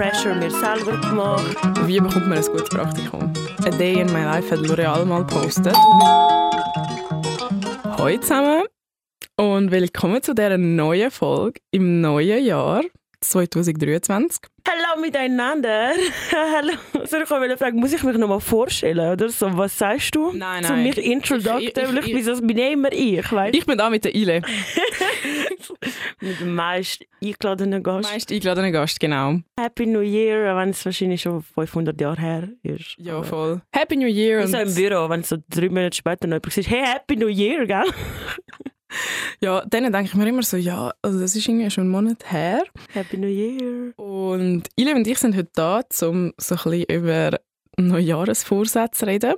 Pressure mir selber gemacht. Wie bekommt man ein gutes Praktikum? A Day in My Life hat L'Oreal mal gepostet. Hallo zusammen und willkommen zu dieser neuen Folge im neuen Jahr 2023. Miteinander. Hallo. Soll ich euch fragen, muss ich mich noch mal vorstellen oder so? Was sagst du? Nein, Zu nein. mich introductively. Ich- ich- Wieso bin ich immer ich, weißt Ich bin da mit der Ile, Mit dem meist eingeladenen Gast. meist eingeladene Gast, genau. Happy New Year, wenn es wahrscheinlich schon 500 Jahre her ist. Ja, Aber- voll. Happy New Year! Wie so im Büro, wenn so drei Monate später noch jemand sagt, hey, Happy New Year, gell? ja, dann denke ich mir immer so, ja, also das ist irgendwie schon einen Monat her. Happy New Year. Und Ile und ich sind heute da, um so ein bisschen über Neujahresvorsätze zu reden.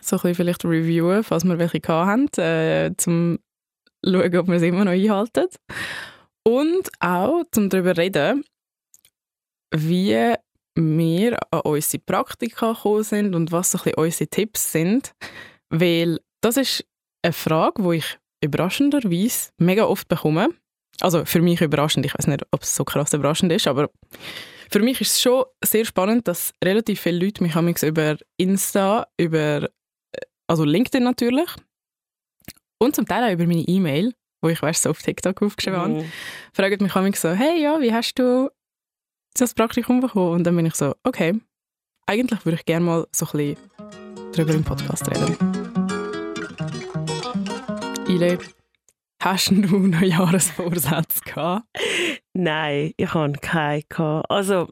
So ein bisschen vielleicht reviewen, falls wir welche haben, äh, zum schauen, ob wir es immer noch einhalten. Und auch zum darüber reden, wie wir an unsere Praktika gekommen sind und was so ein bisschen unsere Tipps sind. Weil das ist eine Frage, die ich überraschenderweise mega oft bekomme. Also für mich überraschend, ich weiß nicht, ob es so krass überraschend ist, aber für mich ist es schon sehr spannend, dass relativ viele Leute mich manchmal über Insta, über äh, also LinkedIn natürlich und zum Teil auch über meine E-Mail, wo ich weißt, so auf TikTok aufgeschrieben habe, Mhm. fragen mich manchmal so, hey, ja, wie hast du das Praktikum bekommen? Und dann bin ich so, okay, eigentlich würde ich gerne mal so ein bisschen darüber im Podcast reden. Ile, hast du Neujahresvorsätze gehabt? Nein, ich habe keinen. gehabt. Also,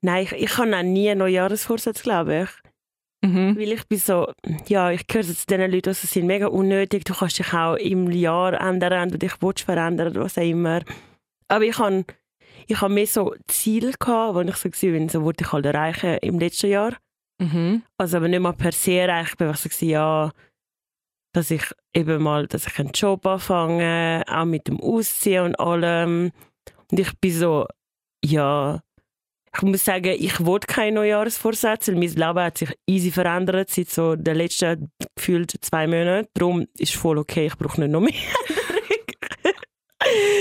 nein, ich, ich habe auch nie einen Neujahresvorsatz, glaube ich. Mhm. Weil ich bin so, ja, ich gehöre zu den Leuten, die so sind mega unnötig. Du kannst dich auch im Jahr ändern, wenn du dich willst verändern oder was auch immer. Aber ich habe ich mehr so Ziele gehabt, wo ich so bin, so wollte ich halt erreichen im letzten Jahr. Mhm. Also aber nicht mal per se erreicht. Ich bin einfach so ja, dass ich eben mal, dass ich einen Job anfange, auch mit dem Ausziehen und allem. Und ich bin so, ja, ich muss sagen, ich wollte keine Neujahrsvorsätze, weil mein Leben hat sich easy verändert seit so den letzten gefühlt zwei Monaten. Darum ist voll okay, ich brauche nicht noch mehr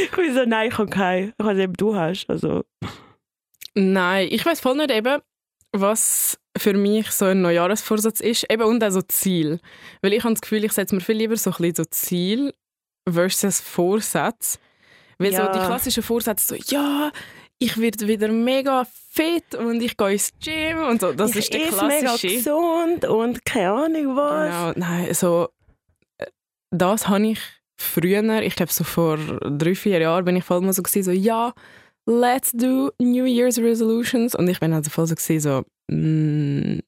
ich bin so, nein, ich habe keine. Ich weiß ob du hast. Also, Nein, ich weiß voll nicht eben, was für mich so ein Neujahresvorsatz ist. Eben und auch so Ziel. Weil ich habe das Gefühl, ich setze mir viel lieber so ein bisschen so Ziel versus Vorsatz. Weil Ja. so die klassischen Vorsätze so, ja, ich werde wieder mega fit und ich gehe ins Gym und so. Das ich ist der esse mega klassische. gesund und keine Ahnung was. Genau, nein, so äh, das habe ich früher, ich glaube so vor drei, vier Jahren bin ich voll mal so gewesen, so ja, let's do New Year's Resolutions und ich bin also voll so gewesen, so mm,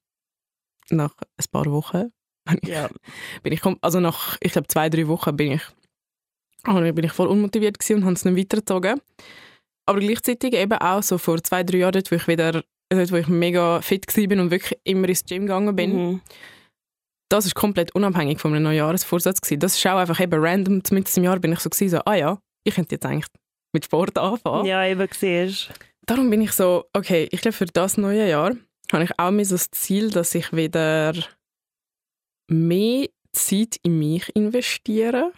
nach ein paar Wochen Ja. bin ich, also nach, ich glaube zwei, drei Wochen bin ich, ah, bin ich voll unmotiviert gewesen und habe es nicht weitergezogen. Aber gleichzeitig eben auch so vor zwei, drei Jahren, dort, wo ich wieder, dort, wo ich mega fit war und wirklich immer ins Gym gegangen bin, Mhm. das ist komplett unabhängig von einem Neujahresvorsatz gewesen. Das ist auch einfach eben random, mitten im Jahr bin ich so gewesen, so, ah ja, ich könnte jetzt eigentlich mit Sport anfangen. Ja, eben siehst Darum bin ich so, okay, ich glaube für das neue Jahr habe ich auch mir so das Ziel, dass ich wieder mehr Zeit in mich investiere.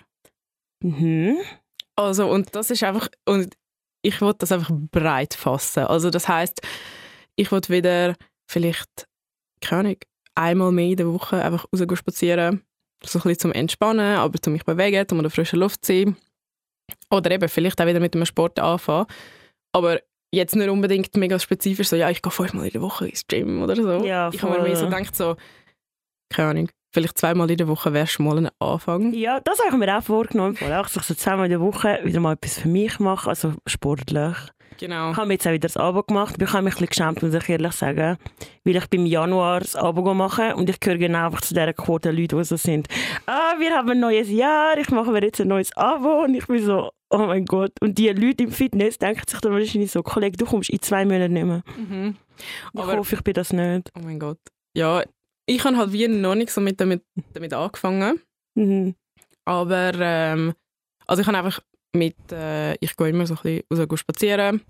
Mhm. Also und das ist einfach und ich wollte das einfach breit fassen. Also das heißt, ich wollte wieder vielleicht keine Ahnung, einmal mehr in der Woche einfach rausgehen spazieren, so ein bisschen zum Entspannen, aber zum mich bewegen, um an der frischen Luft zu sein. Oder eben vielleicht auch wieder mit dem Sport anfangen. Aber jetzt nicht unbedingt mega spezifisch, so ja, ich gehe fünfmal in der Woche ins Gym oder so. Ja, ich habe mir mehr so gedacht, so, keine Ahnung, vielleicht zweimal in der Woche wäre schon mal ein Anfang. Ja, das habe ich mir auch vorgenommen. Auch so zweimal in der Woche wieder mal etwas für mich machen, also sportlich. Genau. Ich habe mir jetzt auch wieder das Abo gemacht, aber ich habe mich ein bisschen geschämt, muss ich ehrlich sagen. Weil ich beim Januar das Abo mache und ich gehöre genau einfach zu dieser Quote Leute, die so sind. Ah, wir haben ein neues Jahr, ich mache mir jetzt ein neues Abo und ich bin so, oh mein Gott. Und die Leute im Fitness denken sich dann wahrscheinlich so, Kollege, du kommst in zwei Monaten nicht mehr. Mhm. Ich Aber- hoffe, ich bin das nicht. Oh mein Gott. Ja, ich habe halt wie noch nicht so mit damit, damit angefangen. Mhm. Aber ähm, also ich habe einfach mit, äh, ich gehe immer so ein bisschen raus spazieren,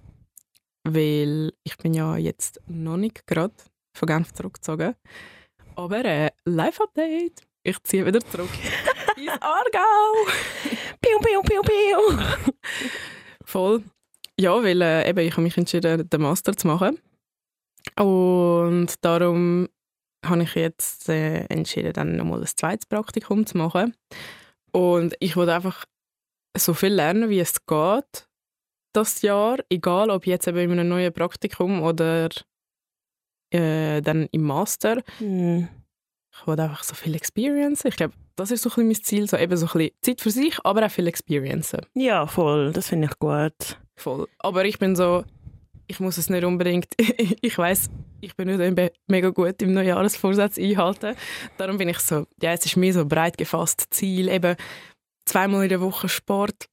weil ich bin ja jetzt noch nicht gerade von Genf zurückgezogen. Aber äh, Live-Update. Ich ziehe wieder zurück ins Aargau. Piu, piu, piu, piu. Voll. Ja, weil äh, eben, ich habe mich entschieden, den Master zu machen. Und darum habe ich jetzt äh, entschieden, dann nochmal ein zweites Praktikum zu machen. Und ich wollte einfach so viel lernen, wie es geht, das Jahr. Egal, ob jetzt eben in einem neuen Praktikum oder äh, dann im Master. Mhm. Ich wollte einfach so viel Experience. Ich glaube, das ist so ein bisschen mein Ziel. So eben so ein bisschen Zeit für sich, aber auch viel Experience. Ja, voll. Das finde ich gut. Voll. Aber ich bin so, ich muss es nicht unbedingt, ich weiß, ich bin nicht mega gut im Neujahresvorsatz einhalten. Darum bin ich so, ja, es ist mir so breit gefasst Ziel, eben zweimal in der Woche Sport.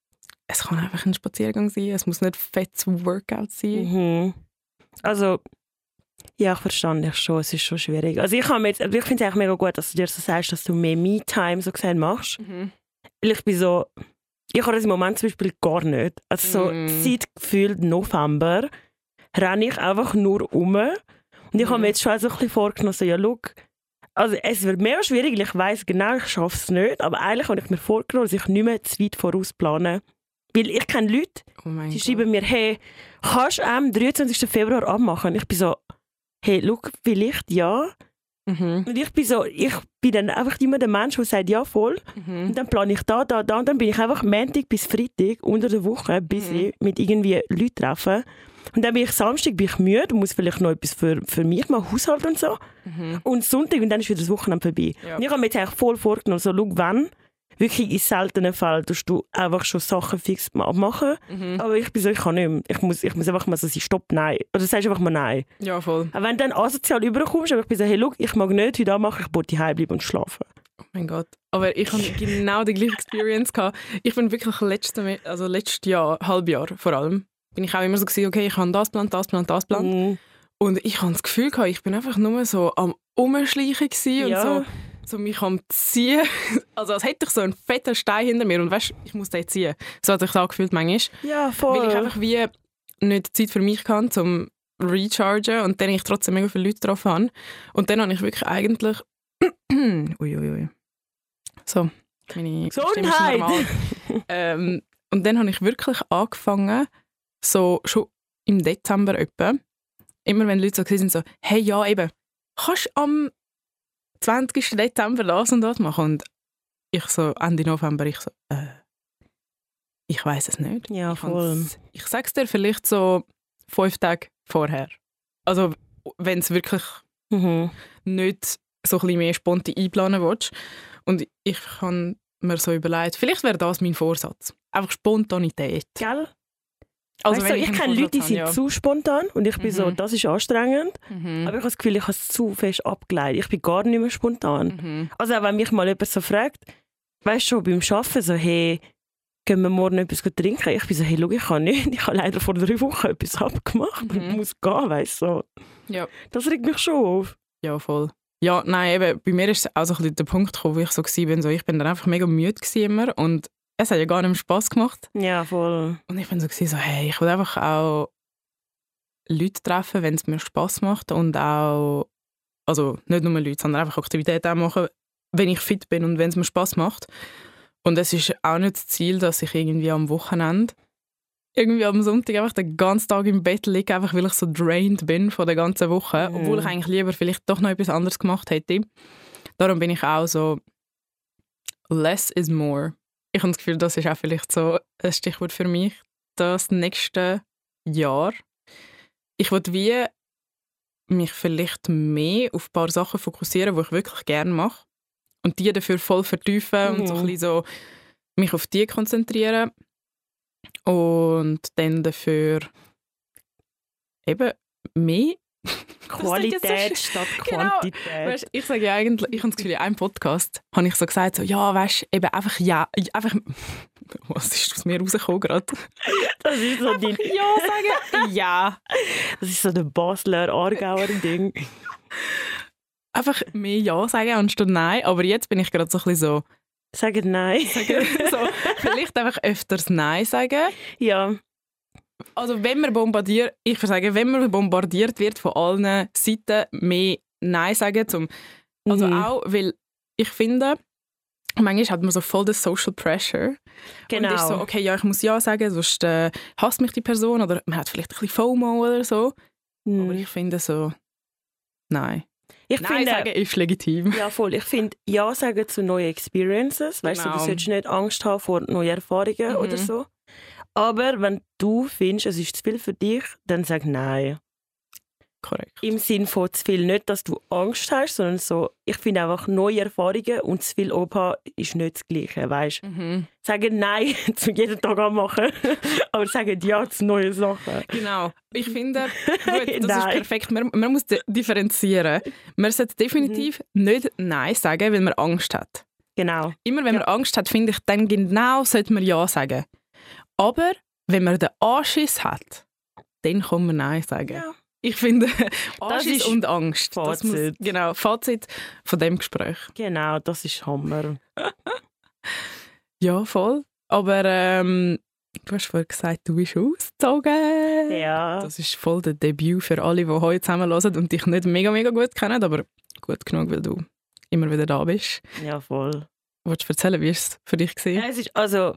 Es kann einfach ein Spaziergang sein, es muss nicht fettes Workout sein. Mhm. Also, ja, ich verstehe dich schon, es ist schon schwierig. Also ich, jetzt, ich finde es eigentlich mega gut, dass du dir so sagst, dass du mehr Me-Time so gesehen machst. Mhm. Weil ich bin so, ich habe das im Moment zum Beispiel gar nicht. Also so Mm. seit gefühlt November renne ich einfach nur um. Und ich habe mir Mhm. jetzt schon so ein bisschen vorgenommen, so, ja, schau, also es wird mehr schwierig, weil ich weiß genau, ich schaffe es nicht, aber eigentlich habe ich mir vorgenommen, dass ich nicht mehr zu weit voraus plane. Weil ich kenne Leute, Oh die schreiben mir, hey, kannst du am 23. Februar abmachen? Ich bin so, hey, schau, vielleicht ja. Mhm. Und ich bin so, ich bin dann einfach immer der Mensch, der sagt, ja, voll. Mhm. Und dann plane ich da, da, da. Und dann bin ich einfach Montag bis Freitag unter der Woche busy mit irgendwie Leuten treffen. Und dann bin ich Samstag bin ich müde, muss vielleicht noch etwas für, für mich machen, Haushalt und so. Mhm. Und Sonntag und dann ist wieder das Wochenende vorbei. Ja. Und ich habe mir jetzt eigentlich voll vorgenommen, so, schau, wenn, wirklich in seltenen Fällen tust du einfach schon Sachen fix abmachen. Mhm. Aber ich bin so, ich kann nicht mehr. Ich muss, ich muss einfach mal so sagen, stopp, nein. Oder sagst einfach mal nein. Ja, voll. Auch wenn du dann asozial überkommst, aber ich bin so, hey, schau, ich mag nicht heute machen, ich wollte daheim bleiben und schlafen. Oh mein Gott. Aber ich hatte genau die gleiche Experience. Gehabt. Ich bin wirklich letzte, also letztes Jahr, Halbjahr vor allem, bin ich auch immer so gewesen, okay, ich habe das Plan, das Plan, das Plan. Mhm. Und ich habe das Gefühl gehabt, ich bin einfach nur so am Umschleichen Ja. und so, so mich am ziehen. Also als hätte ich so einen fetten Stein hinter mir und weißt, ich muss den ziehen. So hat sich das angefühlt manchmal. Ja, voll. Weil ich einfach wie nicht Zeit für mich kann, zum Rechargen und dann ich trotzdem mega viele Leute drauf habe. Und dann habe ich wirklich eigentlich... Uiuiui. Ui, ui. So, meine Gesundheit! ähm, und dann habe ich wirklich angefangen, so schon im Dezember etwa, immer wenn Leute so sind, so, hey, ja, eben, kannst du am 20. Dezember das und das machen? Und ich so, Ende November, ich so, äh, ich weiß es nicht. Ja, Ich voll. kann's- Ich sag's dir vielleicht so fünf Tage vorher. Also, wenn es wirklich Mhm. nicht so ein mehr spontan einplanen willst. Und ich habe mir so überlegt, vielleicht wäre das mein Vorsatz. Einfach Spontanität. Gell? Also, weißt du, ich einen kenne Leute, die sind habe, zu spontan und ich bin so, Mhm. das ist anstrengend. ja. Mhm. Aber ich habe das Gefühl, ich habe es zu fest abgeleitet. Ich bin gar nicht mehr spontan. Mhm. Also auch wenn mich mal jemand so fragt, weißt du schon, beim Arbeiten so, hey, gehen wir morgen etwas trinken? Ich bin so, hey, schau, ich kann nicht. Ich habe leider vor drei Wochen etwas abgemacht und Mhm. muss gehen, weißt du. So. Ja. Das regt mich schon auf. Ja, voll. Ja, nein, eben, bei mir ist auch so ein bisschen der Punkt gekommen, wo ich so war, so, ich bin dann einfach mega müde immer und es hat ja gar nicht mehr Spass gemacht. Ja, voll. Und ich bin so, gewesen, so hey, ich will einfach auch Leute treffen, wenn es mir Spass macht und auch, also nicht nur Leute, sondern einfach Aktivitäten auch machen, wenn ich fit bin und wenn es mir Spass macht. Und es ist auch nicht das Ziel, dass ich irgendwie am Wochenende irgendwie am Sonntag einfach den ganzen Tag im Bett liege, einfach weil ich so drained bin von der ganzen Woche, Mhm. obwohl ich eigentlich lieber vielleicht doch noch etwas anderes gemacht hätte. Darum bin ich auch so less is more. Ich habe das Gefühl, das ist auch vielleicht so ein Stichwort für mich, das nächste Jahr. Ich würde wie mich vielleicht mehr auf ein paar Sachen fokussieren, die ich wirklich gerne mache und die dafür voll vertiefen und so Mhm. ein bisschen so mich auf die konzentrieren und dann dafür eben mehr Qualität statt Genau. Quantität. Weißt, ich sage ja eigentlich, ich habe das Gefühl, in einem Podcast habe ich so gesagt, so, ja, weißt du, eben einfach ja, einfach, was ist aus mir rausgekommen gerade? Das ist so, die, Ja sagen, ja. das ist so der Basler, Aargauer Ding. Einfach mehr Ja sagen anstatt Nein, aber jetzt bin ich gerade so ein bisschen so, Sagen nein. so vielleicht einfach öfters Nein sagen. Ja, Also wenn man bombardiert, ich würde sagen, wenn man bombardiert wird von allen Seiten, mehr Nein sagen, zum, also Mhm. auch, weil ich finde, manchmal hat man so voll den Social Pressure. Genau. Und ist so, okay, ja, ich muss ja sagen, sonst äh, hasst mich die Person oder man hat vielleicht ein bisschen FOMO oder so. Hm. Aber ich finde so, nein. ich nein finde, sagen ist legitim. ja voll, ich finde Ja sagen zu neuen Experiences. Weißt du, Genau. du solltest nicht Angst haben vor neuen Erfahrungen Mhm. oder so. Aber wenn du findest, es ist zu viel für dich, dann sag Nein. Korrekt. Im Sinn von zu viel nicht, dass du Angst hast, sondern so, ich finde einfach neue Erfahrungen und zu viel Opa ist nicht das Gleiche, weißt du? Mhm. Sagen Nein zu jeden Tag anmachen, aber sagen Ja zu neuen Sachen. Genau. Ich finde, gut, das ist perfekt. Man, man muss di- differenzieren. Man sollte definitiv nicht Nein sagen, weil man Angst hat. Genau. Immer wenn man Angst hat, finde ich, dann genau sollte man Ja sagen. Aber wenn man den Anschiss hat, dann kann man Nein sagen. Ja. Ich finde, Anschiss ist und Angst. Das muss, Fazit. genau, Fazit von dem Gespräch. Genau, das ist Hammer. Ja, voll. Aber ähm, du hast vorhin gesagt, du bist ausgezogen. Ja. Das ist voll der Debüt für alle, die heute zusammenhören und dich nicht mega, mega gut kennen, aber gut genug, weil du immer wieder da bist. Ja, voll. Willst du erzählen, wie es für dich war? Ja, es ist also,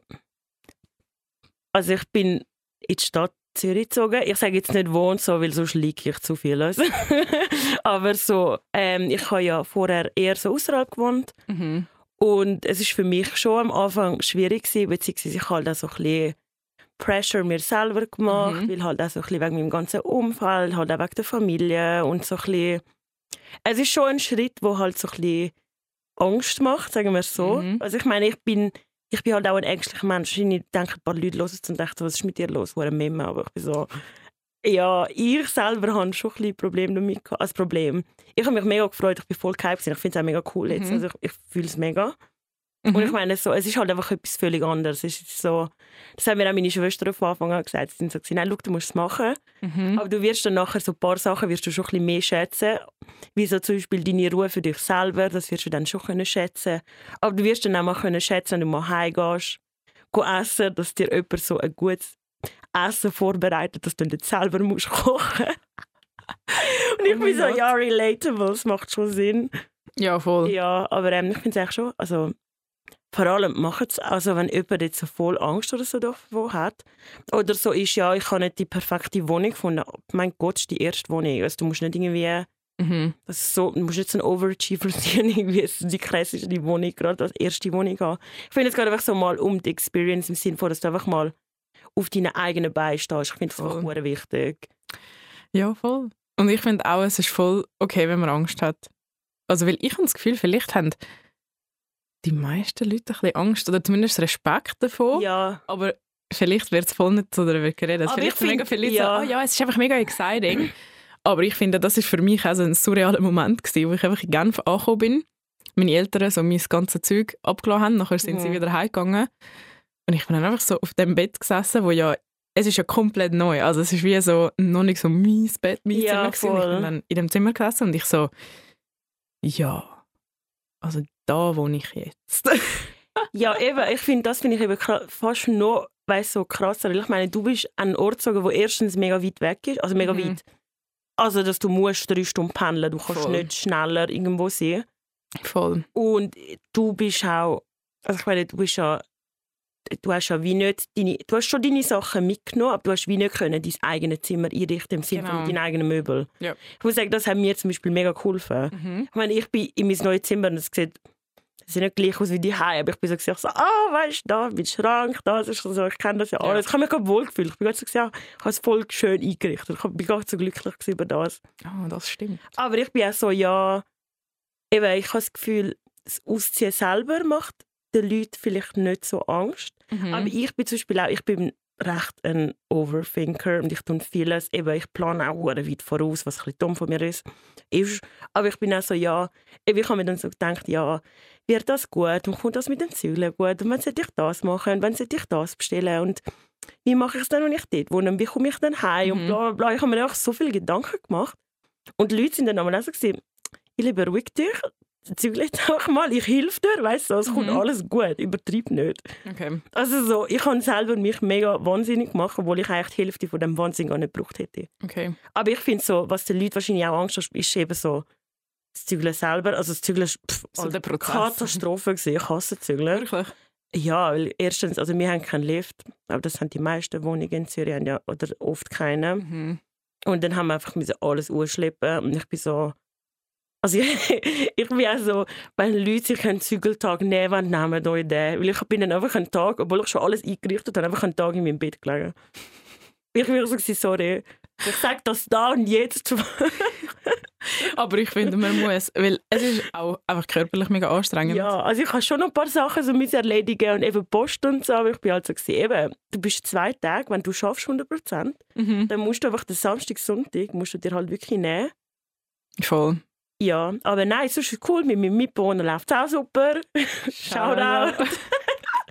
also ich bin in die Stadt Zürich gezogen. Ich sage jetzt nicht wo und so, weil sonst liege ich zu viel. aus. Aber so, ähm, ich habe ja vorher eher so außerhalb gewohnt Mhm. und es ist für mich schon am Anfang schwierig gewesen, beziehungsweise ich habe da so ein bisschen Pressure mir selber gemacht, Mhm. weil halt auch so ein bisschen wegen meinem ganzen Umfeld, halt auch wegen der Familie und so ein bisschen, es ist schon ein Schritt, wo halt so ein bisschen Angst macht, sagen wir es so. Mhm. Also ich meine, ich bin ich bin halt auch ein ängstlicher Mensch. Ich denke, ein paar Leute hören es und denken, was ist mit dir los? Hure Memme. Aber ich bin so, ja, ich selber habe schon ein bisschen Probleme damit. Also Problem. Ich habe mich mega gefreut, ich bin voll gehypt. Ich finde es auch mega cool jetzt. Mhm. Also ich, ich fühle es mega. Und ich Mhm. meine, so, es ist halt einfach etwas völlig anderes. Es ist so, das haben mir auch meine Schwestern von Anfang an gesagt. Sie sind so, gewesen, nein, schau, du musst es machen. Mhm. Aber du wirst dann nachher so ein paar Sachen wirst du schon ein bisschen mehr schätzen. Wie so zum Beispiel deine Ruhe für dich selber, das wirst du dann schon können schätzen. Aber du wirst dann auch mal können schätzen, wenn du mal heimgehst, go essen, dass dir jemand so ein gutes Essen vorbereitet, dass du nicht selber musst kochen Und ich Oh bin so, Gott. ja, relatable, das macht schon Sinn. Ja, voll. Ja, aber ähm, ich finde es eigentlich schon, also vor allem macht es, also wenn jemand jetzt so voll Angst oder so davon hat, oder so ist, ja, ich habe nicht die perfekte Wohnung gefunden. Mein Gott, ist die erste Wohnung. Also du musst nicht irgendwie, Mhm. das ist so, du musst nicht so ein Overachiever sein, irgendwie es ist die krasseste Wohnung, gerade als erste Wohnung haben. Ich finde es geht einfach so mal um die Experience im Sinne von, dass du einfach mal auf deinen eigenen Beinen stehst. Ich finde das einfach Voll. sehr wichtig. Ja, voll. Und ich finde auch, es ist voll okay, wenn man Angst hat. Also, weil ich habe das Gefühl, vielleicht haben die meisten Leute ein bisschen Angst oder zumindest Respekt davon. Ja, Aber vielleicht wird es voll nicht so darüber geredet. Aber vielleicht ich sind mega viele Leute ja. so, oh ja, es ist einfach mega exciting. Aber ich finde, das ist für mich auch so ein surrealer Moment gewesen, wo ich einfach in Genf angekommen bin. Meine Eltern so mein ganzes Zeug abgelassen haben, nachher sind sie Mhm. wieder heimgegangen. Und ich bin dann einfach so auf dem Bett gesessen, wo ja, es ist ja komplett neu. Also es ist wie so, noch nicht so mein Bett, mein Ja, Zimmer gewesen. Ich bin dann in dem Zimmer gesessen und ich so, ja, also da wohne ich jetzt. Ja, eben, ich finde, das finde ich eben fast noch weißt, so krasser. Weil ich meine, du bist an einen Ort gezogen, der erstens mega weit weg ist, also mega Mhm. weit. Also, dass du musst drei Stunden pendeln, du kannst Voll. nicht schneller irgendwo sein. Voll. Und du bist auch, also ich meine, du bist ja, du hast ja wie nicht deine, du hast schon deine Sachen mitgenommen, aber du hast wie nicht können dein eigenes Zimmer einrichten im Sinne Genau. von deinen eigenen Möbel. Ja. Ich muss sagen, das hat mir zum Beispiel mega geholfen. Mhm. Ich meine, ich bin in mein neues Zimmer und es sieht, es sieht nicht gleich aus wie die Hause, aber ich bin so, gesagt, so ah, weißt du, da, mein Schrank, das ist so, ich kenne das ja Ja. alles. Ich habe mich gerade wohl gefühlt. Ich bin gerade so, gesagt, ja, ich habe es voll schön eingerichtet. Ich bin nicht so glücklich über das. Ah, das stimmt. Aber ich bin auch so, ja, eben, ich habe das Gefühl, das Ausziehen selber macht den Leuten vielleicht nicht so Angst. Mhm. Aber ich bin zum Beispiel auch, ich bin recht ein Overthinker und ich tue vieles, eben, ich plane auch weit voraus, was ein bisschen dumm von mir ist. ist. Aber ich bin auch so, ja, eben, ich habe mir dann so gedacht, ja, wird das gut und kommt das mit den Zügeln gut und wann sollte ich das machen und wann sollte ich das bestellen und wie mache ich es dann, wenn ich dort wohne und wie komme ich dann heim und Mhm. bla bla bla. Ich habe mir auch so viele Gedanken gemacht und die Leute sind dann auch so ich liebe ruhig dich, zügle jetzt auch mal, ich helfe dir, weißt du, es kommt Mhm. alles gut, übertreib nicht. Okay. Also so, ich habe selber mich mega wahnsinnig gemacht, obwohl ich eigentlich die Hälfte von dem Wahnsinn gar nicht gebraucht hätte. Okay. Aber ich finde so, was den Leuten wahrscheinlich auch Angst hat, ist eben so das Zügeln selber, also das Zügeln war So der Prozess. Katastrophe. Gewesen. Ich hasse Zügeln. Wirklich? Ja, weil erstens, also wir haben keinen Lift, aber das haben die meisten Wohnungen in Zürich ja, oder oft keine. Mhm. Und dann haben wir einfach alles ausschleppen und ich bin so, also ich, ich bin auch so, wenn Leute sich einen Zügeltag nehmen wollen, nehmen euch den. Weil ich bin dann einfach einen Tag, obwohl ich schon alles eingerichtet habe, einfach einen Tag in meinem Bett gelegen. Ich war so, sorry, ich sage das da und jetzt. Aber ich finde, man muss, weil es ist auch einfach körperlich mega anstrengend. ja, also ich habe schon noch ein paar Sachen so erledigen und eben Post und so, aber ich bin halt so, gewesen, eben, du bist zwei Tage, wenn du schaffst 100%, Mhm. dann musst du einfach den Samstag, Sonntag, musst du dir halt wirklich nehmen. Voll. Ja, aber nein, sonst ist es cool. Mit meinem Mitbewohner läuft es auch super. Shoutout.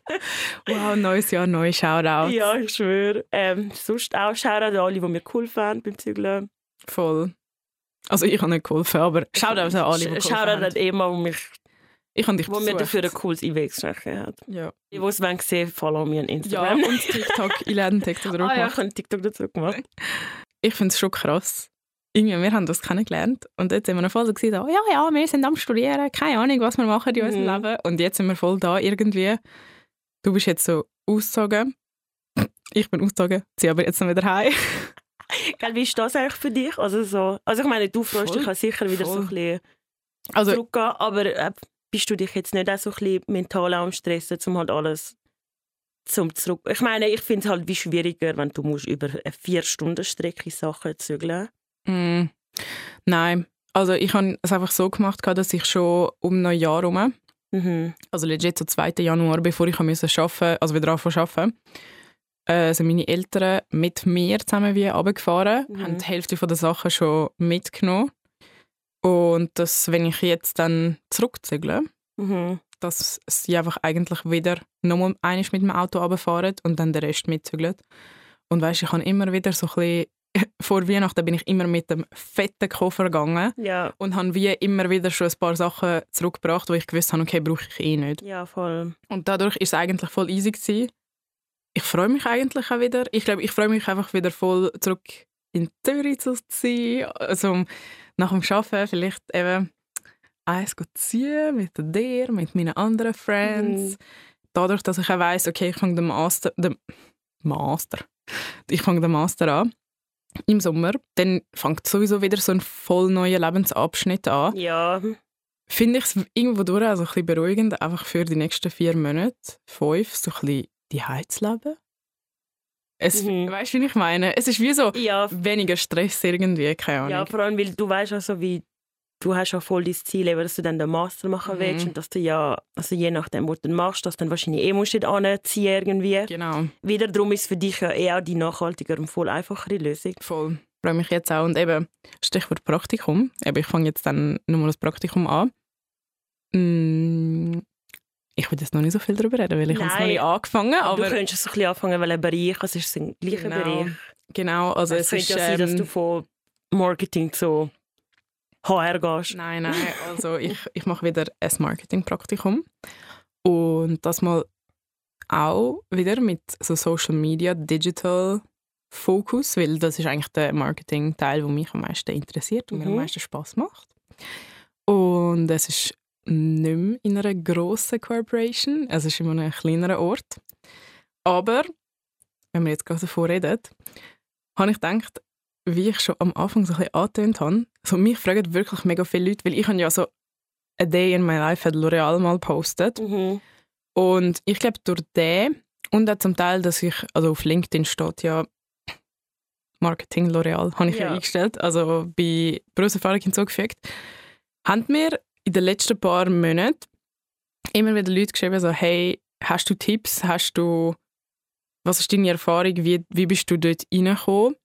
wow, neues Jahr, neue Shoutouts. Ja, ich schwöre. Ähm, sonst auch Shoutout an alle, die mir cool fanden beim Zügeln. Voll. Also ich habe nicht geholfen, aber Shoutouts an alle, die geholfen Shoutout an haben. Emma, die mich, Ich habe dich wo mir dafür ein cooles IW gesprochen hat. Ja. Die, die es wollen sehen, follow mir on ja, Instagram. und TikTok, ich lade einen TikTok drauf ah ja, ich habe TikTok dazu gemacht. Ich finde es schon krass. Irgendwie, wir haben das kennengelernt und jetzt sind wir voll so oh, ja, ja, wir sind am Studieren, keine Ahnung, was wir machen in unserem Mhm. Leben. Und jetzt sind wir voll da irgendwie. Du bist jetzt so ausgezogen. Ich bin ausgezogen, ziehe aber jetzt noch wieder heim. Gell, Wie ist das eigentlich für dich? Also, so, also ich meine, du freust Voll, dich auch sicher wieder so voll. ein bisschen Also zurückgehen, aber äh, bist du dich jetzt nicht auch so ein bisschen mental am Stressen, um halt alles zum zurück... Ich meine, ich finde es halt wie schwieriger, wenn du musst über eine vier Stunden Strecke Sachen zügeln Mm, nein, also ich habe es einfach so gemacht, dass ich schon um Neujahr herum, mhm. also legit so 2. Januar, bevor ich musste arbeiten, also wieder anfangen arbeiten, äh, sind meine Eltern mit mir zusammen wie runtergefahren, Mhm. haben die Hälfte der Sachen schon mitgenommen. Und dass, wenn ich jetzt dann zurückzügle, Mhm. dass sie einfach eigentlich wieder nochmal einiges mit dem Auto runterfahren und dann den Rest mitzügeln. Und weißt, ich habe immer wieder so ein bisschen, vor Weihnachten bin ich immer mit dem fetten Koffer gegangen Ja, und habe wie immer wieder schon ein paar Sachen zurückgebracht, wo ich gewusst habe, okay, brauche ich eh nicht. ja, voll. Und dadurch ist es eigentlich voll easy gewesen. Ich freue mich eigentlich auch wieder. Ich glaube, ich freue mich einfach wieder voll zurück in Zürich zu sein. Also nach dem Arbeiten vielleicht eben eins ziehen mit dir, mit meinen anderen Friends. Mhm. Dadurch, dass ich auch weiss, okay, ich fange den Master, den Master, ich fange den Master an im Sommer, dann fängt sowieso wieder so ein voll neuer Lebensabschnitt an Ja, finde ich es irgendwo durch also ein bisschen beruhigend, einfach für die nächsten vier Monate, fünf, so ein bisschen die zu leben. Es, Mhm. Weißt du, wie ich meine? Es ist wie so ja, weniger Stress irgendwie, keine Ahnung. ja, vor allem, weil du weißt also, wie du hast ja voll dein Ziel, eben, dass du dann den Master machen Mhm. willst und dass du ja, also je nachdem, was du dann machst, dass du dann wahrscheinlich eh musst anziehen irgendwie. Genau, Wieder darum ist für dich ja eher die nachhaltigere und voll einfachere Lösung. voll. Ich freue mich jetzt auch. Und eben, Stichwort Praktikum. Eben, ich fange jetzt dann nochmal das Praktikum an. Mm, ich will jetzt noch nicht so viel darüber reden, weil ich habe es noch nicht angefangen Aber, aber du könntest so ein bisschen anfangen, weil ein Bereich, es ist ein gleicher Genau. Bereich. genau, also es es könnte ist... ja sein, dass ähm, du von Marketing zu HR gehst. Nein, nein. Also ich, ich mache wieder ein Marketing-Praktikum. Und das mal auch wieder mit so Social Media, Digital Fokus, weil das ist eigentlich der Marketing-Teil, der mich am meisten interessiert und mir am Mhm. meisten Spaß macht. Und es ist nicht mehr in einer grossen Corporation, es ist in einem kleineren Ort. Aber, wenn wir jetzt gerade davon reden, habe ich gedacht, wie ich schon am Anfang so ein bisschen angetönt habe, so mich fragen wirklich mega viele Leute, weil ich habe ja so «A Day in my Life» hat L'Oreal mal gepostet. Mhm. Und ich glaube, durch den und auch zum Teil, dass ich, also auf LinkedIn steht ja Marketing L'Oreal, habe ich ja. Ja. eingestellt, also bei Berufserfahrung hinzugefügt, haben mir in den letzten paar Monaten immer wieder Leute geschrieben, so «Hey, hast du Tipps? Hast du, was ist deine Erfahrung? Wie, wie bist du dort reingekommen?»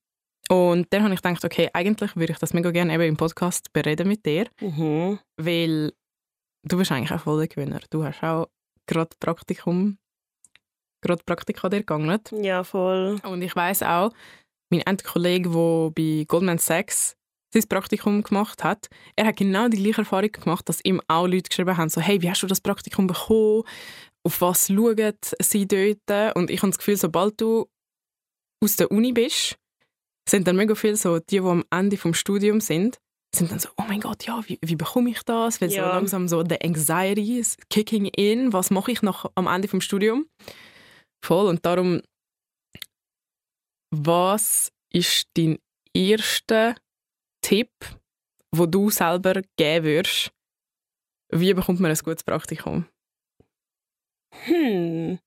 Und dann habe ich gedacht, okay, eigentlich würde ich das mega gerne eben im Podcast bereden mit dir, Mhm. weil du bist eigentlich auch voll der Gewinner. Du hast auch gerade Praktikum, gerade Praktika dir gegangen. Ja, voll. Und ich weiß auch, mein Endkollege, der bei Goldman Sachs sein Praktikum gemacht hat, er hat genau die gleiche Erfahrung gemacht, dass ihm auch Leute geschrieben haben, so, hey, wie hast du das Praktikum bekommen? Auf was schauen sie dort? Und ich habe das Gefühl, sobald du aus der Uni bist, sind dann mega viele so, die, die am Ende vom Studium sind, sind dann so, oh mein Gott, ja, wie, wie bekomme ich das? Weil Ja. so langsam so der Anxiety ist kicking in. Was mache ich noch am Ende vom Studium? Voll. Und darum, was ist dein erster Tipp, wo du selber geben würdest? Wie bekommt man ein gutes Praktikum? Hm.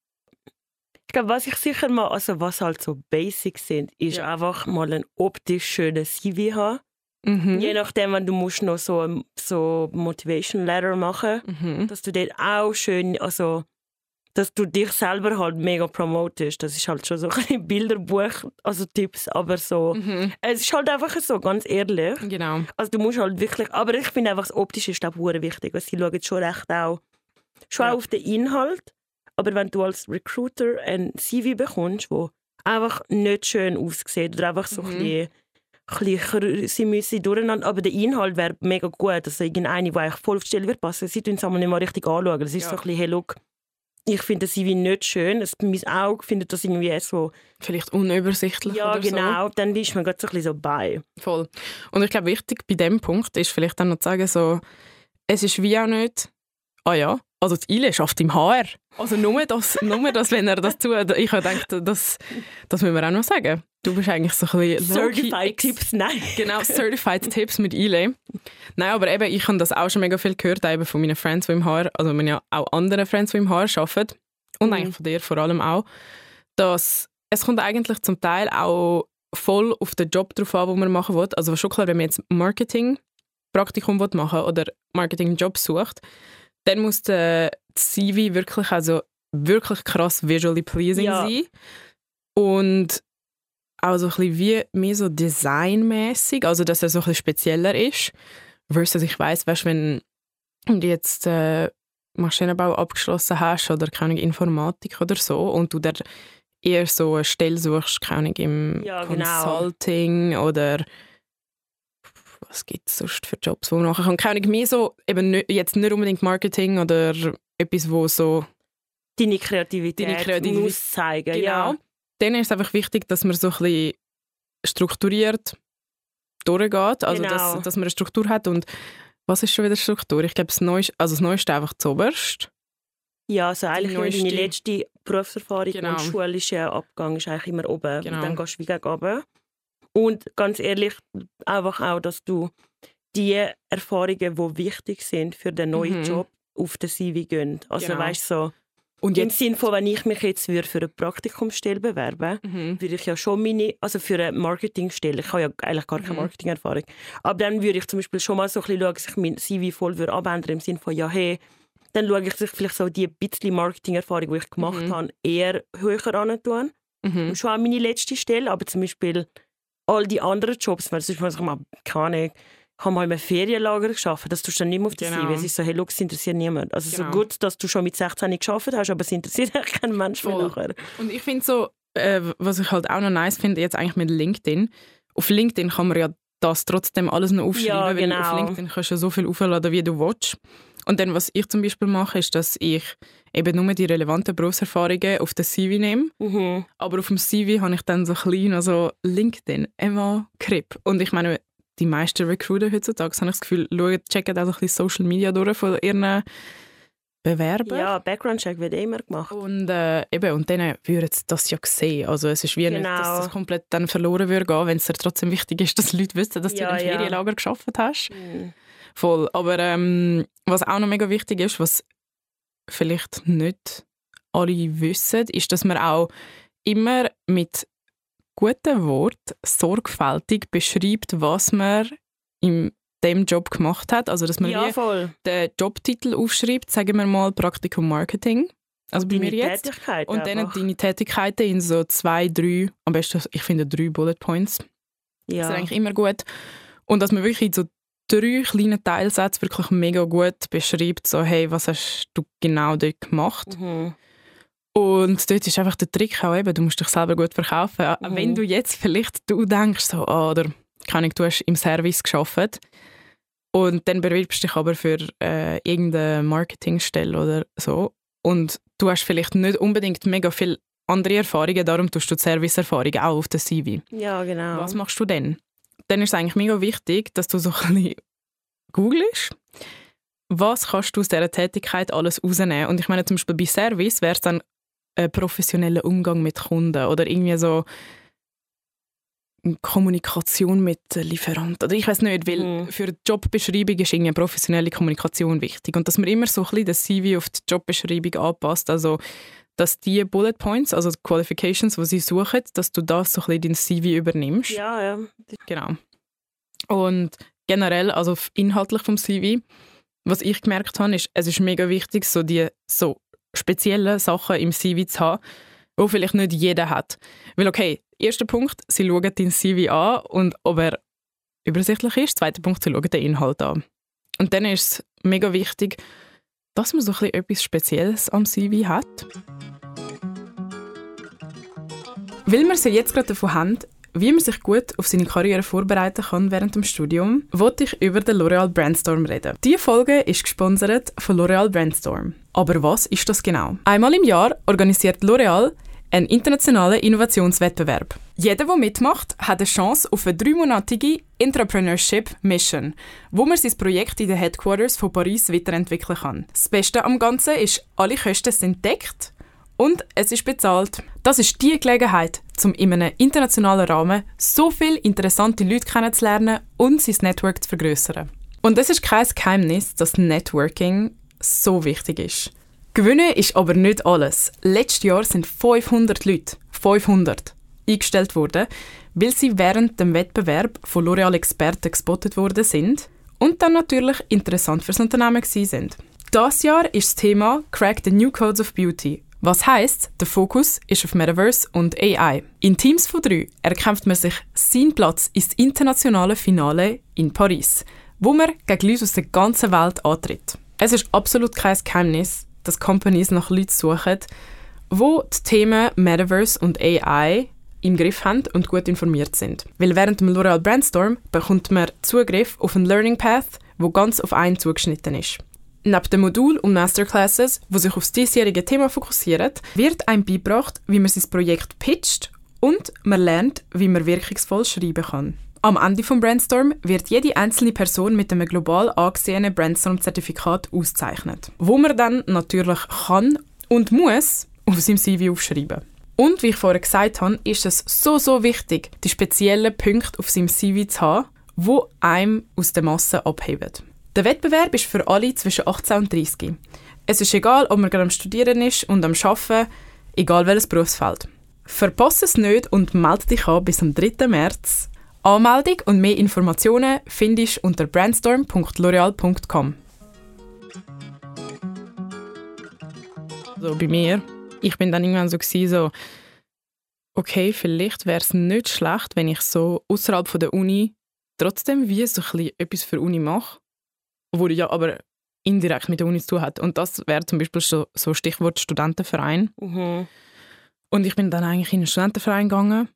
Glaube, was ich sicher mal, also was halt so Basics sind, ist Ja. einfach mal ein optisch schönen CV haben. Mhm. Je nachdem, wenn du musst noch so ein so Motivation Letter machen, Mhm. dass du dort auch schön, also dass du dich selber halt mega promotest. Das ist halt schon so ein Bilderbuch, also Tipps, aber so. Mhm. Es ist halt einfach so, ganz ehrlich. Genau. Also du musst halt wirklich, aber ich finde einfach, das Optische ist glaube ich wichtig, weil sie schauen schon recht auch, schon Ja. auch auf den Inhalt, aber wenn du als Recruiter ein CV bekommst, wo einfach nicht schön aussieht oder einfach so Mhm. ein bisschen, sie müssen durcheinander, aber der Inhalt wäre mega gut, also irgendeine, die eigentlich voll auf die Stelle wird passen, sie tun es einmal nicht mal richtig anschauen, das ist Ja. so ein bisschen, hey, look, ich finde das CV nicht schön, es, mein Auge findet das irgendwie so, Vielleicht unübersichtlich ja oder so. genau, dann bist man gerade so ein bisschen so bei. Voll. Und ich glaube, wichtig bei dem Punkt ist vielleicht dann noch zu sagen, so, es ist wie auch nicht, ah ja, also die Ile schafft im HR. Also nur das, nur das wenn er das tut. Ich habe gedacht, das, das müssen wir auch noch sagen. Du bist eigentlich so ein bisschen Certified Tipps, nein. Genau, Certified Tipps mit Ile. Nein, aber eben, ich habe das auch schon mega viel gehört, eben von meinen Friends, die im HR, also ja auch andere Friends, die im HR arbeiten, und Mhm. eigentlich von dir vor allem auch, dass es kommt eigentlich zum Teil auch voll auf den Job drauf an, den man machen will. Also schon klar, wenn man jetzt Marketing-Praktikum will machen oder Marketing-Job sucht, dann muss der CV wirklich, also wirklich krass visually pleasing Ja. sein. Und auch so ein bisschen wie mehr so designmäßig, also dass er so ein bisschen spezieller ist. Versus ich weiss, weißt, wenn du jetzt äh, Maschinenbau abgeschlossen hast oder keine Informatik oder so und du dann eher so eine Stelle suchst, keine im Ja, genau. Consulting oder was gibt es sonst für Jobs, wo man machen kann. Keine Ahnung, mehr so, eben nicht, jetzt nicht unbedingt Marketing oder etwas, wo so Deine Kreativität, Deine Kreativität, muss zeigen. Genau. Ja. Dann ist es einfach wichtig, dass man so ein bisschen strukturiert durchgeht. Also, Genau. dass, dass man eine Struktur hat. Und was ist schon wieder Struktur? Ich glaube, das Neueste, also das Neueste einfach zuoberst. ja, also eigentlich Die nur deine letzte Berufserfahrung Genau. und schulischer Abgang ist eigentlich immer oben. Genau. Und dann gehst du wie gegen runter. Und ganz ehrlich, einfach auch, dass du die Erfahrungen, die wichtig sind für den neuen Mhm. Job, auf den CV gehen. Also Genau. weißt du, so, Und im jetzt... Sinne von, wenn ich mich jetzt würde für eine Praktikumsstelle bewerben Mhm. würde ich ja schon meine, also für eine Marketingstelle, ich habe ja eigentlich gar keine Mhm. Marketingerfahrung, aber dann würde ich zum Beispiel schon mal so ein bisschen schauen, dass ich mein CV voll würde abändern im Sinne von, ja hey, dann schaue ich, dass ich vielleicht so die bisschen Marketingerfahrung, die ich gemacht Mhm. habe, eher höher an tun. Mhm. Und schon auch meine letzte Stelle, aber zum Beispiel all die anderen Jobs, weil zum Beispiel, mal, keine Ahnung, ich habe mal in einem Ferienlager geschafft, das tust du dann nicht mehr auf das Genau. CV. Es ist so, hey, look, es interessiert niemand. Also Genau. so gut, dass du schon mit 16 geschafft hast, aber es interessiert eigentlich keinen Mensch mehr nachher. Und ich finde so, äh, was ich halt auch noch nice finde, jetzt eigentlich mit LinkedIn, auf LinkedIn kann man ja das trotzdem alles noch aufschreiben, Ja, weil genau. auf LinkedIn kannst du ja so viel aufladen, wie du willst. Und dann, was ich zum Beispiel mache, ist, dass ich eben nur die relevanten Berufserfahrungen auf das CV nehme. Mhm. Aber auf dem CV habe ich dann so klein, also LinkedIn, Emma Kripp. Und ich meine, die meisten Recruiter heutzutage, habe ich das Gefühl, schauen, checken auch so ein bisschen Social Media durch von ihren Bewerbern. Ja, Background-Check wird immer gemacht. Und, äh, eben, und dann würden sie das ja sehen. Also es ist wie nicht, Genau. dass das komplett dann verloren würde gehen, wenn es dir trotzdem wichtig ist, dass Leute wissen, dass Ja, du in einem ja. Ferienlager geschafft hast. Mhm. Voll. Aber ähm, was auch noch mega wichtig ist, was vielleicht nicht alle wissen, ist, dass man auch immer mit guten Worten sorgfältig beschreibt, was man in dem Job gemacht hat. Also dass man Ja, den Jobtitel aufschreibt, sagen wir mal Praktikum Marketing. Also bei Deine mir jetzt. Tätigkeit Und dann einfach. deine Tätigkeiten in so zwei, drei, am besten, ich finde drei Bullet Points. Das ja. ist eigentlich immer gut. Und dass man wirklich in so drei kleinen Teilsätzen wirklich mega gut beschreibt, so hey, was hast du genau dort gemacht? Mhm. Und dort ist einfach der Trick auch eben, du musst dich selber gut verkaufen. Mhm. Wenn du jetzt vielleicht du denkst, so, ah, oder keine Ahnung, du hast im Service geschafft und dann bewirbst du dich aber für äh, irgendeine Marketingstelle oder so und du hast vielleicht nicht unbedingt mega viel andere Erfahrungen, darum tust du die Serviceerfahrungen auch auf den CV. ja, genau. Was machst du denn? Dann ist es eigentlich mega wichtig, dass du so ein bisschen googelst, was kannst du aus dieser Tätigkeit alles rausnehmen. Und ich meine zum Beispiel bei Service wäre es dann ein professioneller Umgang mit Kunden oder irgendwie so Kommunikation mit Lieferanten. Oder ich weiß nicht, weil mhm. für die Jobbeschreibung ist irgendwie professionelle Kommunikation wichtig. Und dass man immer so ein bisschen das CV auf die Jobbeschreibung anpasst. Also, dass die Bullet Points, also die Qualifications, die sie suchen, dass du das so ein bisschen in CV übernimmst. Ja, ja. Genau. Und generell, also inhaltlich vom CV, was ich gemerkt habe, ist, es ist mega wichtig, so die so speziellen Sachen im CV zu haben, die vielleicht nicht jeder hat. Weil okay, erster Punkt, sie schauen dein CV an und ob er übersichtlich ist. Zweiter Punkt, sie schauen den Inhalt an. Und dann ist es mega wichtig, dass man so etwas Spezielles am CV hat. Weil wir sie jetzt gerade davon haben, wie man sich gut auf seine Karriere vorbereiten kann während dem Studium, wollte ich über den L'Oreal Brandstorm reden. Diese Folge ist gesponsert von L'Oreal Brandstorm. Aber was ist das genau? Einmal im Jahr organisiert L'Oreal einen internationalen Innovationswettbewerb. Jeder, der mitmacht, hat eine Chance auf eine dreimonatige Entrepreneurship Mission, wo man sein Projekt in den Headquarters von Paris weiterentwickeln kann. Das Beste am Ganzen ist, alle Kosten sind deckt und es ist bezahlt. Das ist die Gelegenheit, um in einem internationalen Rahmen so viele interessante Leute kennenzulernen und sein Network zu vergrößern. Und es ist kein Geheimnis, dass Networking so wichtig ist. Gewinnen ist aber nicht alles. Letztes Jahr sind 500 Leute, 500, eingestellt worden, weil sie während dem Wettbewerb von L'Oreal Experten gespottet worden sind und dann natürlich interessant fürs Unternehmen sind. Das Jahr ist das Thema Crack the New Codes of Beauty. Was heißt, der Fokus ist auf Metaverse und AI. In Teams von drei erkämpft man sich seinen Platz ins internationale Finale in Paris, wo man gegen Leute aus der ganzen Welt antritt. Es ist absolut kein Geheimnis, dass Companies nach Leuten suchen, die die Themen Metaverse und AI im Griff haben und gut informiert sind. Weil während dem L'Oreal Brandstorm bekommt man Zugriff auf einen Learning Path, wo ganz auf einen zugeschnitten ist. Neben den Modul und Masterclasses, die sich auf das diesjährige Thema fokussieren, wird einem beigebracht, wie man sein Projekt pitcht und man lernt, wie man wirkungsvoll schreiben kann. Am Ende vom Brainstorm wird jede einzelne Person mit einem global angesehenen Brainstorm-Zertifikat ausgezeichnet, wo man dann natürlich kann und muss auf seinem CV aufschreiben. Und wie ich vorher gesagt habe, ist es so, so wichtig, die speziellen Punkte auf seinem CV zu haben, die einem aus der Masse abheben. Der Wettbewerb ist für alle zwischen 18 und 30. Es ist egal, ob man gerade am Studieren ist und am Arbeiten, egal welches Berufsfeld. Verpasse es nicht und melde dich an bis am 3. März Anmeldung und mehr Informationen findest du unter brandstorm.l'oreal.com. So bei mir, ich bin dann irgendwann so so okay, vielleicht wäre es nicht schlecht, wenn ich so außerhalb der Uni trotzdem wie so ein etwas für Uni mache, wo ja aber indirekt mit der Uni zu tun hat. Und das wäre zum Beispiel so, so Stichwort Studentenverein. Mhm. Und ich bin dann eigentlich in einen Studentenverein gegangen.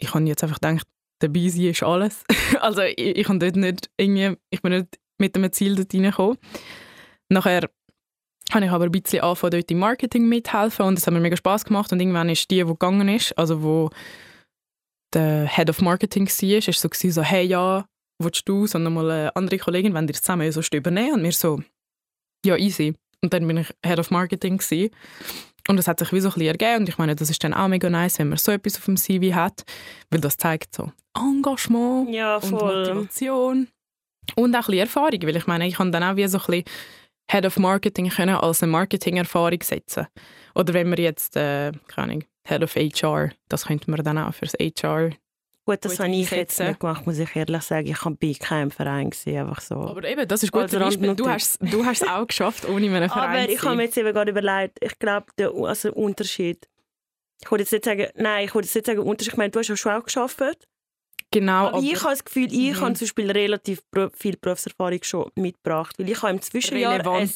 Ich habe jetzt einfach gedacht, dabei sein ist alles. also ich, ich, dort nicht irgendwie, ich bin nicht mit einem Ziel dort reingekommen. Nachher habe ich aber ein bisschen angefangen, dort im Marketing mithelfen und es hat mir mega Spass gemacht und irgendwann ist die, die gegangen ist, also wo der Head of Marketing war, ist so, so hey ja, willst du, sondern mal eine andere Kollegin, wenn ihr zusammen so übernehmen und mir so, ja easy. Und dann bin ich Head of Marketing gewesen. Und das hat sich wie so ein bisschen ergeben. Und ich meine, das ist dann auch mega nice, wenn man so etwas auf dem CV hat, weil das zeigt so Engagement ja, und Motivation und auch ein bisschen Erfahrung. Weil ich meine, ich kann dann auch wie so ein bisschen Head of Marketing können als eine Marketing-Erfahrung setzen. Oder wenn wir jetzt, äh, keine Ahnung, Head of HR, das könnte man dann auch fürs HR Gut, das habe ich jetzt nicht gemacht, muss ich ehrlich sagen. Ich war bei keinem Verein. Gewesen, einfach so. Aber eben, das ist gut. Also Beispiel, du hast du hast es auch geschafft, ohne einen Verein Aber ich habe mir jetzt eben gerade überlegt, ich glaube, der also Unterschied... Ich wollte jetzt nicht sagen, nein, ich wollte jetzt nicht sagen Unterschied. Ich meine, du hast ja schon auch geschafft. Genau. Aber, aber ich habe das Gefühl, ich mhm. habe zum Beispiel relativ viel Berufserfahrung schon mitgebracht. Weil ich habe im Zwischenjahr... Relevant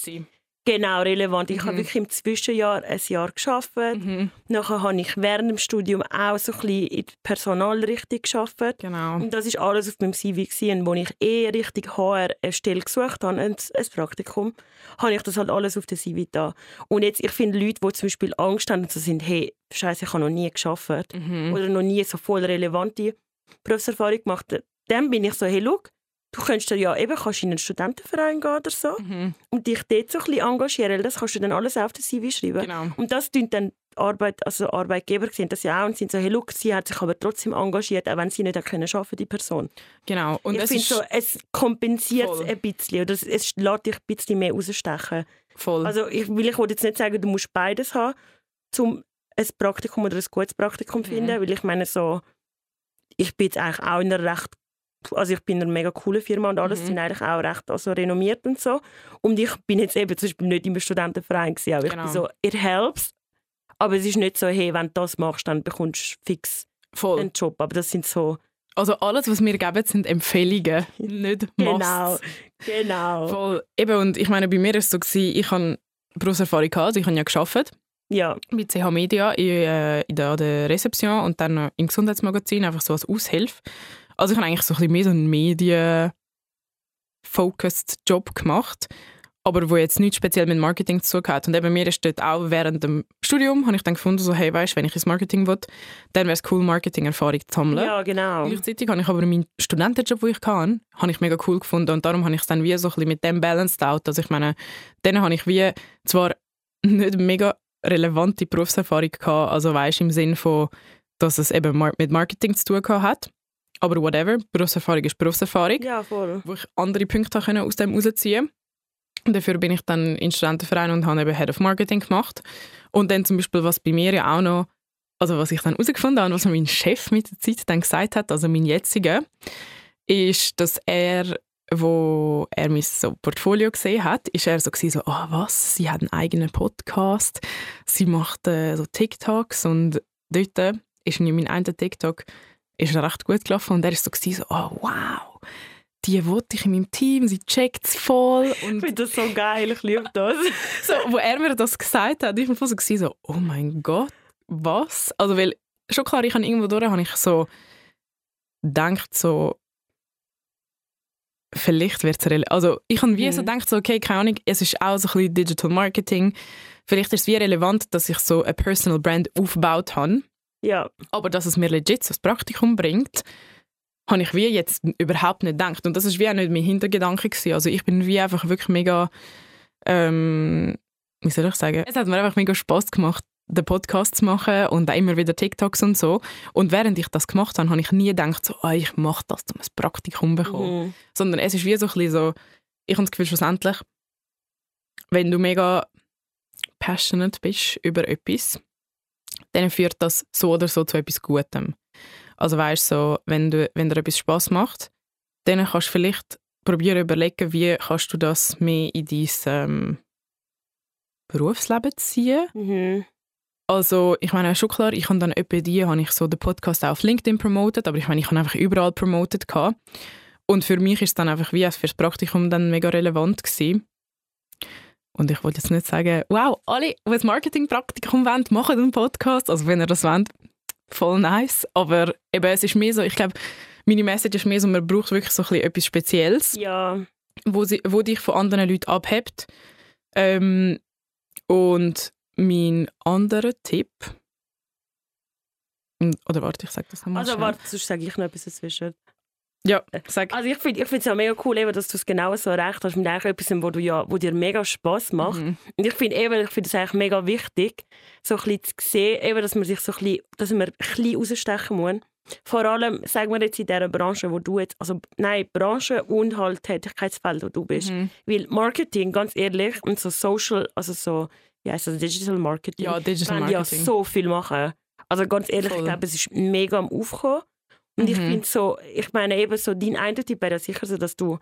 Genau, relevant. Ich mhm. habe wirklich im Zwischenjahr ein Jahr gearbeitet. Mhm. Nachher habe ich während dem Studium auch so ein bisschen in der Personalrichtung gearbeitet. Genau. Und das ist alles auf meinem CV gewesen, wo ich eh richtig HR eine Stelle gesucht habe, ein, ein Praktikum, habe ich das halt alles auf der CV da. Und jetzt, ich finde Leute, die zum Beispiel Angst haben und so sind, hey, Scheiße, ich habe noch nie gearbeitet mhm. oder noch nie so voll relevante Berufserfahrung gemacht, dann bin ich so, hey, schau, du könntest ja eben kannst in einen Studentenverein gehen oder so Mhm. und dich dort so ein bisschen engagieren, das kannst du dann alles auf den CV schreiben. Genau. Und das tun dann Arbeit, also Arbeitgeber sehen das ja auch und sind so, hey, look, sie hat sich aber trotzdem engagiert, auch wenn sie nicht können arbeiten, die Person. genau. Und ich finde so, es kompensiert es Voll. ein bisschen oder es, es lässt dich ein bisschen mehr rausstechen. voll. Also ich will ich will jetzt nicht sagen, du musst beides haben, um ein Praktikum oder ein gutes Praktikum zu Mhm. finden, weil ich meine so, ich bin jetzt eigentlich auch in einer recht, also ich bin in einer mega coolen Firma und alles Mhm. sind eigentlich auch recht also renommiert und so. Und ich bin jetzt eben zum Beispiel nicht im Studentenverein gewesen, aber ich Genau. bin so, it helps, aber es ist nicht so, hey, wenn du das machst, dann bekommst du fix voll. einen Job. Aber das sind so, Also alles, was wir geben, sind Empfehlungen, nicht genau, genau, Voll. Eben, und ich meine, bei mir war es so, gewesen, ich habe Berufserfahrung gehabt, also ich habe ja gearbeitet ja, bei CH Media in, äh, in der, an der Rezeption und dann im Gesundheitsmagazin, einfach so als Aushilfe. Also ich habe eigentlich so ein bisschen mehr so einen Medien-focused Job gemacht, aber wo jetzt nichts speziell mit Marketing zu tun hat. Und eben mir ist dort auch während dem Studium, habe ich dann gefunden, so, hey, weißt, wenn ich ins Marketing will, dann wäre es cool, Marketing-Erfahrung zu sammeln. ja, genau. Gleichzeitig habe ich aber meinen Studentenjob, den ich hatte, habe ich mega cool gefunden und darum habe ich es dann wie so ein bisschen mit dem balanced out. Also ich meine, dann habe ich wie zwar nicht mega relevante Berufserfahrung gehabt, also weißt im Sinn von, dass es eben mit Marketing zu tun hat, aber whatever, Berufserfahrung ist Berufserfahrung, Ja, voll. wo ich andere Punkte können aus dem herausziehen und dafür bin ich dann in den Studentenverein und habe eben Head of Marketing gemacht. Und dann zum Beispiel, was bei mir ja auch noch, also was ich dann herausgefunden habe, was mein Chef mit der Zeit dann gesagt hat, also mein jetziger, ist, dass er, wo er mein so Portfolio gesehen hat, ist er so gewesen, so, ah was, sie hat einen eigenen Podcast, sie macht äh, so TikToks und dort ist in meinem einen TikTok ist er recht gut gelaufen und er ist so gewesen, so, oh wow, die wollte ich in meinem Team, sie checkt es voll Ich und finde das so geil, ich liebe das. so, wo er mir das gesagt hat, ich war so, gewesen, so, oh mein Gott, was? Also, weil, schon klar, ich habe irgendwo durch, habe ich so gedacht, so, vielleicht wird es Also, ich habe wie Mhm. so gedacht, so, okay, keine Ahnung, es ist auch so ein bisschen Digital Marketing. Vielleicht ist es wie relevant, dass ich so eine Personal Brand aufgebaut habe. Ja, Aber dass es mir legit das Praktikum bringt, habe ich wie jetzt überhaupt nicht gedacht. Und das ist wie auch nicht mein Hintergedanke gewesen. Also ich bin wie einfach wirklich mega, ähm, wie soll ich sagen, es hat mir einfach mega Spaß gemacht, den Podcast zu machen und auch immer wieder TikToks und so. Und während ich das gemacht habe, habe ich nie gedacht, so, ah, ich mache das, um ein Praktikum zu bekommen. mhm. Sondern es ist wie so ein bisschen so, ich habe das Gefühl, schlussendlich, wenn du mega passionate bist über etwas, dann führt das so oder so zu etwas Gutem. Also weißt so, wenn du, wenn dir etwas Spaß macht, dann kannst du vielleicht probieren überlegen, wie kannst du das mehr in dein ähm, Berufsleben ziehen. Mhm. Also ich meine, schon klar, ich habe dann etwa die, habe ich so den Podcast auch auf LinkedIn promotet, aber ich meine, ich habe einfach überall promotet gehabt. Und für mich ist es dann einfach wie fürs Praktikum dann mega relevant gewesen. Und ich wollte jetzt nicht sagen, wow, alle, die ein Marketingpraktikum wollen, machen einen Podcast. Also wenn ihr das wollt, voll nice. Aber eben, es ist mehr so, ich glaube, meine Message ist mehr so, man braucht wirklich so ein bisschen etwas Spezielles Ja, wo, sie, wo dich von anderen Leuten abhebt. Ähm, und mein anderer Tipp. Oder warte, ich sage das nochmal. also schnell. warte, sonst sage ich noch etwas dazwischen. Ja, sag. Also ich finde ich es ja mega cool, eben, dass du es genau so recht hast mit etwas, wo, du ja, wo dir mega Spass macht. Mhm. Und ich finde eben, ich finde es eigentlich mega wichtig, so ein bisschen zu sehen, eben, dass man sich so ein bisschen, dass man ein bisschen rausstechen muss. Vor allem, sagen wir jetzt in dieser Branche, wo du jetzt, also nein, Branche und halt Tätigkeitsfeld, wo du bist. Mhm. Weil Marketing, ganz ehrlich, und so Social, also so, ja, also Digital Marketing, Ja, Digital ja Marketing. so viel machen. Also ganz ehrlich, Voll. ich glaube, es ist mega am Aufkommen. Und ich Mhm. finde so, ich meine eben so, dein einer Tipp wäre ja sicher so, dass du,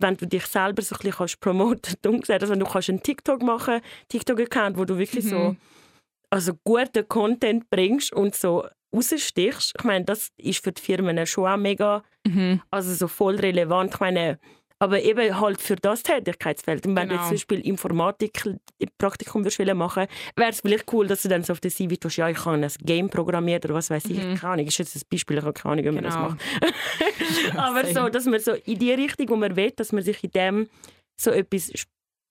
wenn du dich selber so ein bisschen kannst promoten, gesagt, also wenn du kannst einen TikTok machen, TikTok-Account, wo du wirklich so, Mhm. also guten Content bringst und so rausstichst. Ich meine, das ist für die Firmen schon auch mega, Mhm. also so voll relevant. Ich meine, aber eben halt für das Tätigkeitsfeld. Und wenn du Genau. jetzt zum Beispiel Informatik im Praktikum würdest machen wäre es vielleicht cool, dass du dann so auf der CV tust, ja, ich kann ein Game programmieren oder was weiß ich. Mhm. Keine Ahnung, ist jetzt ein Beispiel, ich habe keine Ahnung, wie man das Genau. macht. Ja, aber so, dass man so in die Richtung, wo man will, dass man sich in dem so etwas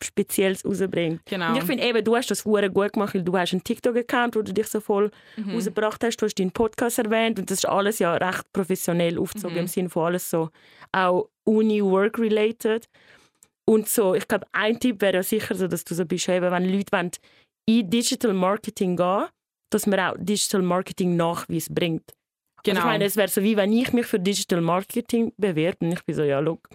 Spezielles rausbringt. Genau. Und ich finde eben, du hast das sehr gut gemacht, weil du hast einen TikTok-Account, wo du dich so voll Mhm. rausgebracht hast. Du hast deinen Podcast erwähnt und das ist alles ja recht professionell aufgezogen Mhm. im Sinne von alles so auch Uni-Work-related. Und so, ich glaube, ein Tipp wäre ja sicher so, dass du so bist, eben, wenn Leute wollen, in Digital Marketing gehen, dass man auch Digital Marketing Nachweis bringt. genau. Also ich meine, es wäre so wie, wenn ich mich für Digital Marketing bewerbe und ich bin so, ja, look,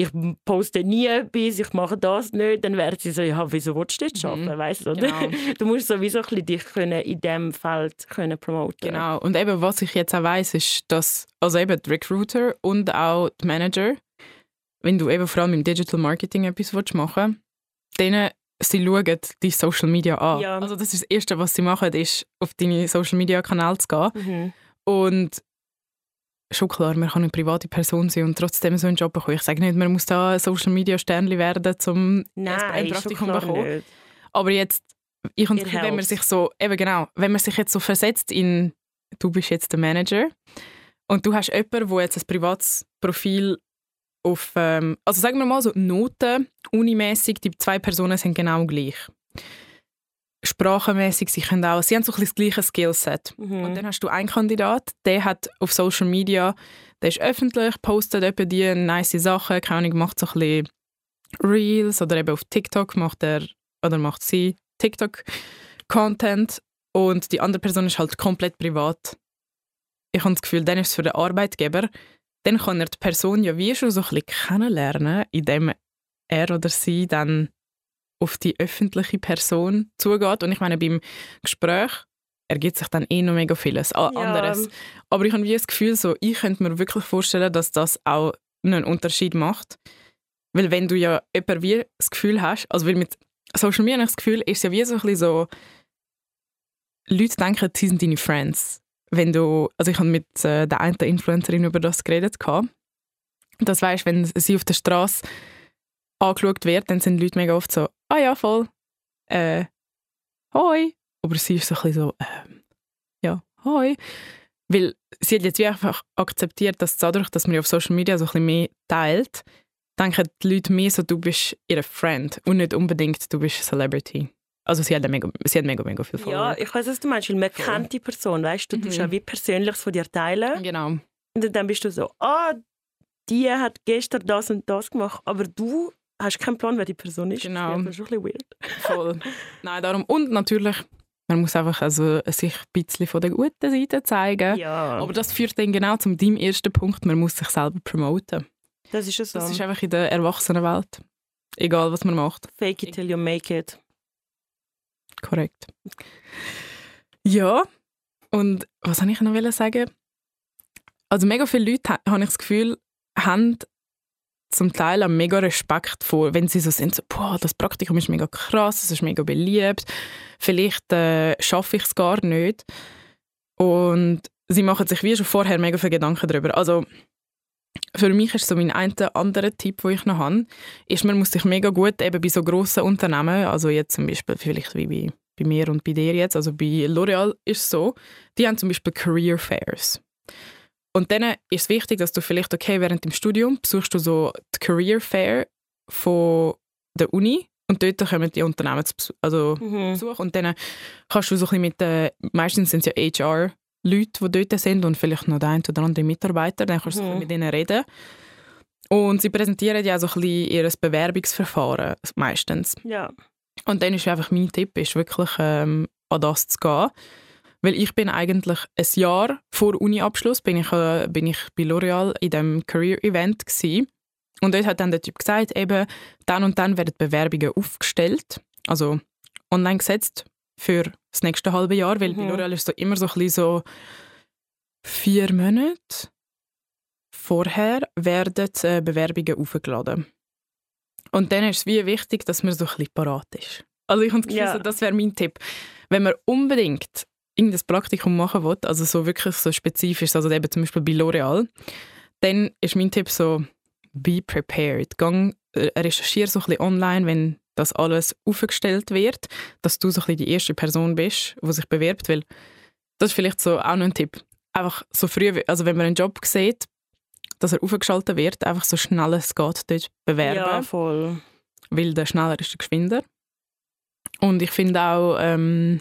ich poste nie etwas, ich mache das nicht, dann wäre sie so, ja, wieso willst du das Mhm. arbeiten, weißt du? Genau. Du musst sowieso ein bisschen dich können in diesem Feld können promoten Genau. Und eben, was ich jetzt auch weiss, ist, dass also eben die Recruiter und auch die Manager, wenn du eben vor allem im Digital Marketing etwas willst machen denen sie schauen die Social Media an. Ja. Also das ist das Erste, was sie machen, ist auf deine Social Media Kanäle zu gehen. Mhm. Und schon klar, man kann eine private Person sein und trotzdem so einen Job bekommen. Ich sage nicht, man muss da Social Media Sternli werden, um Nein, ein Praktikum klar bekommen. nicht. Aber jetzt, ich Gefühl, wenn man sich so, eben genau, wenn man sich jetzt so versetzt in, du bist jetzt der Manager und du hast jemanden, der jetzt ein privates Profil auf, ähm, also sagen wir mal so Noten, unimäßig, die zwei Personen sind genau gleich. Sprachenmäßig, sie können auch, sie haben so ein das gleiche Skillset. Mhm. Und dann hast du einen Kandidat, der hat auf Social Media, der ist öffentlich, postet etwa die nice Sachen, keine Ahnung, macht so ein bisschen Reels oder eben auf TikTok macht er oder macht sie TikTok-Content und die andere Person ist halt komplett privat. Ich habe das Gefühl, dann ist es für den Arbeitgeber, dann kann er die Person ja wie schon so ein bisschen kennenlernen, indem er oder sie dann auf die öffentliche Person zugeht. Und ich meine, beim Gespräch ergibt sich dann eh noch mega vieles a- Ja. anderes. Aber ich habe wie das Gefühl, so, ich könnte mir wirklich vorstellen, dass das auch einen Unterschied macht. Weil wenn du ja jemand wie das Gefühl hast, also weil mit Social Media das Gefühl, ist es ja wie so ein bisschen so, Leute denken, sie sind deine Friends. Wenn du, also ich habe mit äh, der einen Influencerin über das geredet. gehabt. Das weißt, wenn sie auf der Straße angeschaut wird, dann sind Leute mega oft so, ah ja, voll, äh, hoi. Aber sie ist so ein bisschen so, ähm, ja, hoi. Weil sie hat jetzt wie einfach akzeptiert, dass dadurch, dass man ja auf Social Media so ein bisschen mehr teilt, denken die Leute mehr so, du bist ihre Friend und nicht unbedingt, du bist eine Celebrity. Also sie hat, mega, sie hat mega, mega viel Ja, Follower. ich weiß, was du meinst, weil man Voll. kennt die Person, weißt du, du tust Mhm. ja wie Persönliches von dir teilen Genau. und dann bist du so, ah, die hat gestern das und das gemacht, aber du hast keinen Plan, wer die Person ist. Genau. Das ist schon ein bisschen weird. Voll. Nein, darum. Und natürlich, man muss einfach also sich ein bisschen von der guten Seite zeigen. Ja, Aber das führt dann genau zum deinem ersten Punkt, man muss sich selber promoten. das ist ja so. Das ist einfach in der Erwachsenenwelt. Egal, was man macht. Fake it till you make it. Korrekt. Ja, und was soll ich noch sagen? Also mega viele Leute, ha- habe ich das Gefühl, haben zum Teil einen mega Respekt vor, wenn sie so sind, so, boah, das Praktikum ist mega krass, es ist mega beliebt, vielleicht äh, schaffe ich es gar nicht. Und sie machen sich wie schon vorher mega viele Gedanken darüber. Also für mich ist so mein ein anderer Tipp, den ich noch habe, ist, man muss sich mega gut eben bei so grossen Unternehmen, also jetzt zum Beispiel vielleicht wie bei, bei mir und bei dir jetzt, also bei L'Oreal ist es so, die haben zum Beispiel Career Fairs. Und dann ist es wichtig, dass du vielleicht, okay, während dem Studium besuchst du so die Career Fair von der Uni und dort kommen die Unternehmen zu besuch, also Mhm. Besuch und dann kannst du so ein bisschen mit, äh, meistens sind es ja HR, Leute, die dort sind und vielleicht noch der ein oder andere Mitarbeiter, dann kannst du so Mhm. bisschen mit ihnen reden. Und sie präsentieren ja so ein bisschen ihr Bewerbungsverfahren meistens. Ja. Und dann ist einfach mein Tipp, ist wirklich ähm, an das zu gehen. Weil ich bin eigentlich ein Jahr vor Uni-Abschluss bin ich, äh, bin ich bei L'Oreal in dem Career-Event Und dort hat dann der Typ gesagt, eben, dann und dann werden Bewerbungen aufgestellt, also online gesetzt für das nächste halbe Jahr, weil bei Mhm. L'Oreal ist so immer so ein bisschen so vier Monate vorher werden äh, Bewerbungen aufgeladen. Und dann ist es wie wichtig, dass man so ein bisschen parat ist. Also ich habe das Gefühl, Ja. so, das wäre mein Tipp. Wenn man unbedingt irgendein Praktikum machen will, also so wirklich so spezifisch, also eben zum Beispiel bei L'Oreal, dann ist mein Tipp so, be prepared. Gang, äh, recherchiere so ein bisschen online, wenn das alles aufgestellt wird, dass du so ein bisschen die erste Person bist, die sich bewirbt, weil das ist vielleicht so auch noch ein Tipp. Einfach so früh, also wenn man einen Job sieht, dass er aufgeschaltet wird, einfach so schnell es geht dort bewerben. ja, voll. weil der schneller ist der geschwinder. Und ich finde auch, ähm,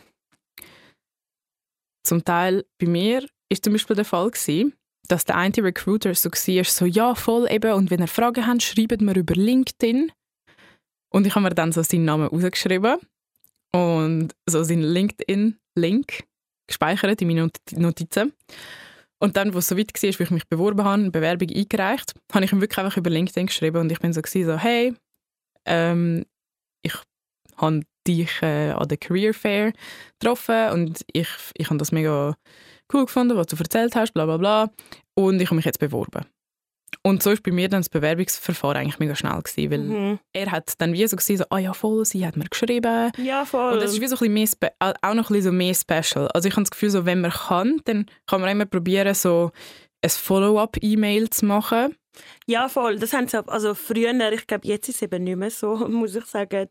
zum Teil bei mir ist zum Beispiel der Fall gewesen, dass der eine Recruiter so war, so ja, voll eben, und wenn ihr Fragen habt, schreibt mir über LinkedIn. Und ich habe mir dann so seinen Namen rausgeschrieben und so seinen LinkedIn-Link gespeichert in meine Notizen. Und dann, wo es so weit war, wo ich mich beworben habe, eine Bewerbung eingereicht, habe ich ihm wirklich einfach über LinkedIn geschrieben und ich bin so, so hey, ähm, ich habe dich äh, an der Career Fair getroffen und ich, ich habe das mega cool gefunden, was du erzählt hast, bla bla bla. Und ich habe mich jetzt beworben. Und so war bei mir dann das Bewerbungsverfahren eigentlich mega schnell gewesen, weil mhm. er hat dann wie so gesagt, so, ah ja voll, sie hat mir geschrieben. Ja voll. Und das ist wie so ein bisschen mehr auch noch ein bisschen so mehr special. Also ich habe das Gefühl, so, wenn man kann, dann kann man immer probieren, so ein Follow-up-E-Mail zu machen. Ja voll, das haben sie, also früher, ich glaube jetzt ist es eben nicht mehr so, muss ich sagen,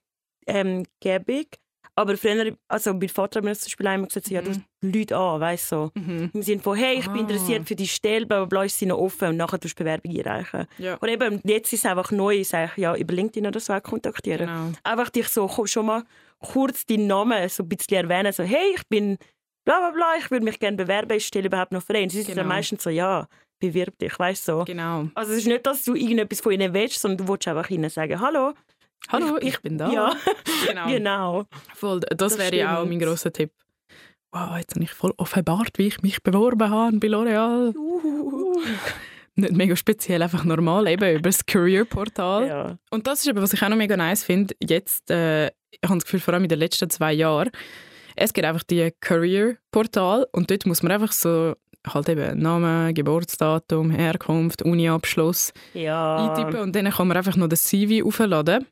ähm, gäbig. Aber früher, also mein Vater hat mir zum Beispiel einmal gesagt, ja, du mhm. Leute an, weißt du. So. Mhm. Im Sinne von, hey, ich bin ah. interessiert für die Stelle, bla, ist sie noch offen und nachher tust du Bewerbung einreichen. Ja. Oder eben, jetzt ist es einfach neu, ich sage, ja, über LinkedIn oder so kontaktieren. Genau. Einfach dich so schon mal kurz deinen Namen so ein bisschen erwähnen, so, hey, ich bin bla bla bla, ich würde mich gerne bewerben, ist die Stelle überhaupt noch frei? Und sie genau. sind dann meistens so, ja, bewirb dich, weißt du. So. Genau. Also es ist nicht, dass du irgendetwas von ihnen willst, sondern du willst einfach ihnen sagen, hallo, Hallo, ich, ich bin da. Ja, genau. genau. Voll, das, das wäre ja auch mein grosser Tipp. Wow, jetzt habe ich voll offenbart, wie ich mich beworben habe bei L'Oreal. Uh. Nicht mega speziell, einfach normal, eben über das Career-Portal. Ja. Und das ist eben, was ich auch noch mega nice finde, jetzt, äh, ich habe das Gefühl, vor allem in den letzten zwei Jahren, es gibt einfach die Career-Portal und dort muss man einfach so halt eben Name, Geburtsdatum, Herkunft, Uniabschluss ja. eintippen und dann kann man einfach noch das CV aufladen.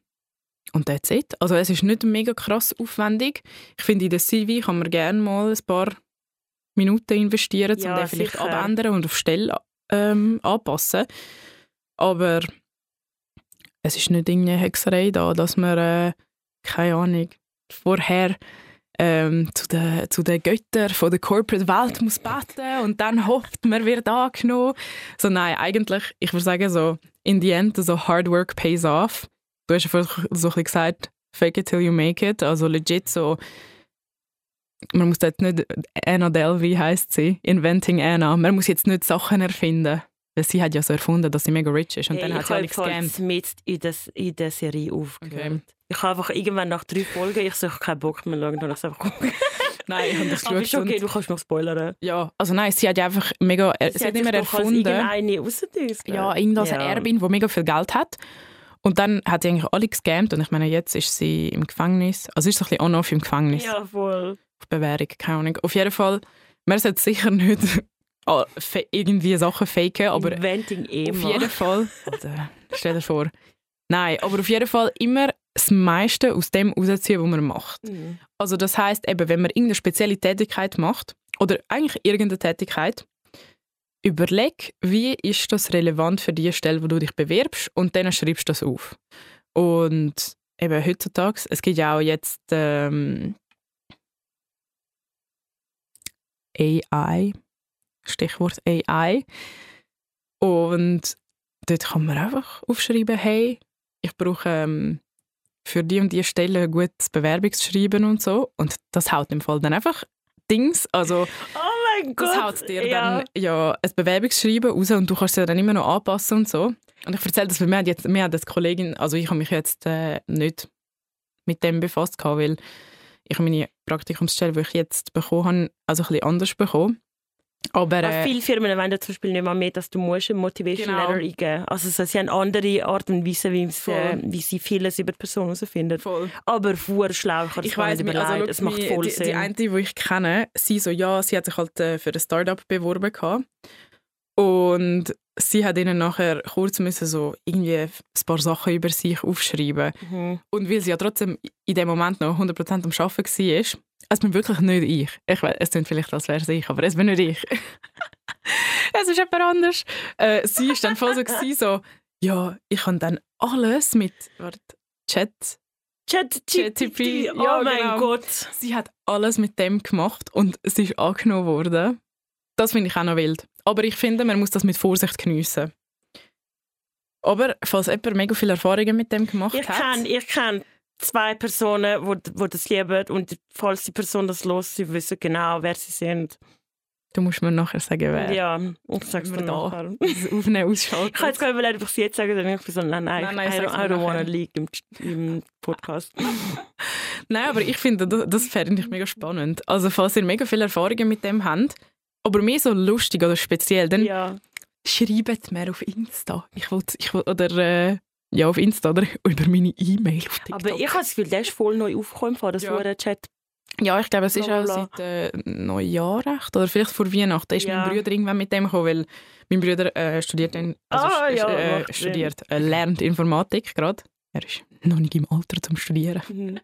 Und that's it. Also es ist nicht mega krass aufwendig. Ich finde, in der CV kann man gerne mal ein paar Minuten investieren, um ja, den vielleicht sicher. abändern und auf Stelle ähm, anpassen. Aber es ist nicht irgendeine Hexerei da, dass man, äh, keine Ahnung, vorher ähm, zu den, zu den Göttern von der Corporate Welt muss beten und dann hofft, man wird angenommen. So nein, eigentlich, ich würde sagen so, in the end, so hard work pays off du hast ja vorhin so ein gesagt, fake it till you make it. Also legit so, man muss jetzt nicht, Anna Delvey heisst sie, Inventing Anna. Man muss jetzt nicht Sachen erfinden. Weil sie hat ja so erfunden, dass sie mega rich ist. Und hey, dann hat sie alle gescammt. mit in in der Serie aufgehört. Okay. Ich habe einfach irgendwann nach drei Folgen, ich suche keinen Bock mehr schauen, dann ich einfach gucken. nein, ich habe das Aber ist okay, du kannst noch spoilern. Ja, also nein, sie hat ja einfach mega, sie, sie hat, hat immer erfunden. Ja, irgendeine ja. Erbin, die mega viel Geld hat. Und dann hat sie eigentlich alle gescammt und ich meine, jetzt ist sie im Gefängnis. Also ist sie ein bisschen on-off im Gefängnis. Ja, voll. Auf Bewährung, keine Ahnung. Auf jeden Fall, man sollte sicher nicht irgendwie Sachen faken, aber Inventing Ema. auf jeden Fall, oder, stell dir vor, nein, aber auf jeden Fall immer das meiste aus dem rausziehen, was man macht. Mhm. Also das heißt eben, wenn man irgendeine spezielle Tätigkeit macht, oder eigentlich irgendeine Tätigkeit, überleg, wie ist das relevant für die Stelle, wo du dich bewirbst und dann schreibst du das auf. Und eben heutzutage, es gibt ja auch jetzt ähm, AI, Stichwort AI. Und dort kann man einfach aufschreiben, hey, ich brauche ähm, für die und die Stelle ein gutes Bewerbungsschreiben und so. Und das haut im Fall dann einfach Dings, also oh mein Gott. das haut dir ja. dann ja ein Bewerbungsschreiben raus und du kannst es dann immer noch anpassen und so. Und ich erzähle das, weil mir hat jetzt, mir hat das Kollegin, also ich habe mich jetzt äh, nicht mit dem befasst gehabt, weil ich meine Praktikumsstelle, die ich jetzt bekommen habe, also ein bisschen anders bekommen. Aber, äh, viele Firmen wollen zum Beispiel nicht mal mehr, dass du musst ein Motivation genau. Letter eingeben Also so, sie haben andere Art und Weise, wie, äh, wie sie vieles über die Person herausfinden. Aber vor schlau kann ich weiß nicht also, Es macht voll die, Sinn. Die eine, die ich kenne, sie so, ja, sie hat sich halt äh, für ein Startup beworben gehabt. Und sie hat ihnen nachher kurz müssen so irgendwie ein paar Sachen über sich aufschreiben. Mhm. Und weil sie ja trotzdem in dem Moment noch 100% am Arbeiten war, es bin wirklich nicht ich. ich weiß, es klingt vielleicht, als wäre es ich, aber es bin nicht ich. es ist jemand anders. Äh, sie war dann voll so, gewesen, so, ja, ich kann dann alles mit warte, Chat. ChatGPT, oh ja, mein genau. Gott. Sie hat alles mit dem gemacht und es ist angenommen worden. Das finde ich auch noch wild. Aber ich finde, man muss das mit Vorsicht geniessen. Aber falls jemand mega viele Erfahrungen mit dem gemacht Ich hat, kenne ich kenn zwei Personen, die wo, wo das lieben und falls die Person das los, sie wissen genau, wer sie sind. du musst mir nachher sagen, wer. Ja, ich sag's dir da nachher. Aufnehmen, Ausschalten. Ich kann jetzt gar nicht überlegen, ob ich es jetzt sage, dann ich bin so, nein, nein, Nein, nein, I, mir I don't wanna leak im, im Podcast. Nein, aber ich finde, das, das fände ich mega spannend. Also falls ihr mega viele Erfahrungen mit dem habt, aber mir so lustig oder speziell, dann ja. schreibt mir auf Insta. Ich will, ich will, oder äh, ja, auf Insta oder über meine E-Mail auf TikTok. Aber ich habe das Gefühl, der ist voll neu aufgekommen, das Ja. ja. Chat. ja, ich glaube, es ist auch seit äh, Neujahr recht, oder vielleicht vor Weihnachten ist Ja. mein Bruder irgendwann mit dem gekommen, weil mein Bruder äh, studiert, in, also Ah, ja, äh, studiert äh, lernt Informatik gerade. Er ist noch nicht im Alter zum Studieren. Mhm.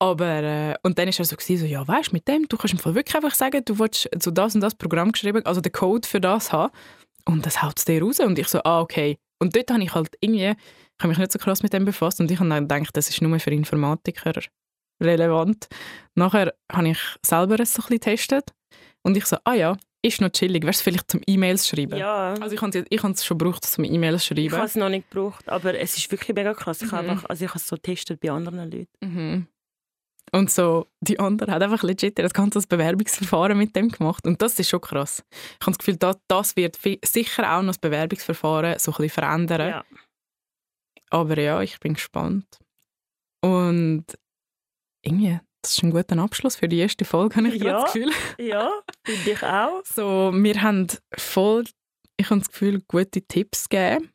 Aber, äh, und dann war er so, gewesen, so ja, weißt du, mit dem, du kannst im Fall wirklich einfach sagen, du willst so das und das Programm geschrieben, also den Code für das haben. Und das haut es dir raus. Und ich so, ah, okay. Und dort habe ich halt irgendwie, habe mich nicht so krass mit dem befasst und ich habe dann gedacht, das ist nur für Informatiker relevant. Nachher habe ich selber es so ein bisschen getestet und ich so, ah ja, ist noch chillig, wärst du vielleicht zum E-Mails schreiben? Ja, Also ich habe es ich schon gebraucht, zum E-Mails ich schreiben. habe es noch nicht gebraucht, aber es ist wirklich mega krass. Ich habe Mhm. also ich habe es so getestet bei anderen Leuten. Mhm. Und so, die andere hat einfach legit das ganze Bewerbungsverfahren mit dem gemacht. Und das ist schon krass. Ich habe das Gefühl, das, das wird sicher auch noch das Bewerbungsverfahren so ein bisschen verändern. Ja. Aber ja, ich bin gespannt. Und irgendwie, das ist ein guter Abschluss für die erste Folge, habe ich Ja. das Gefühl. ja, finde ich auch. So, wir haben voll, ich habe das Gefühl, gute Tipps gegeben.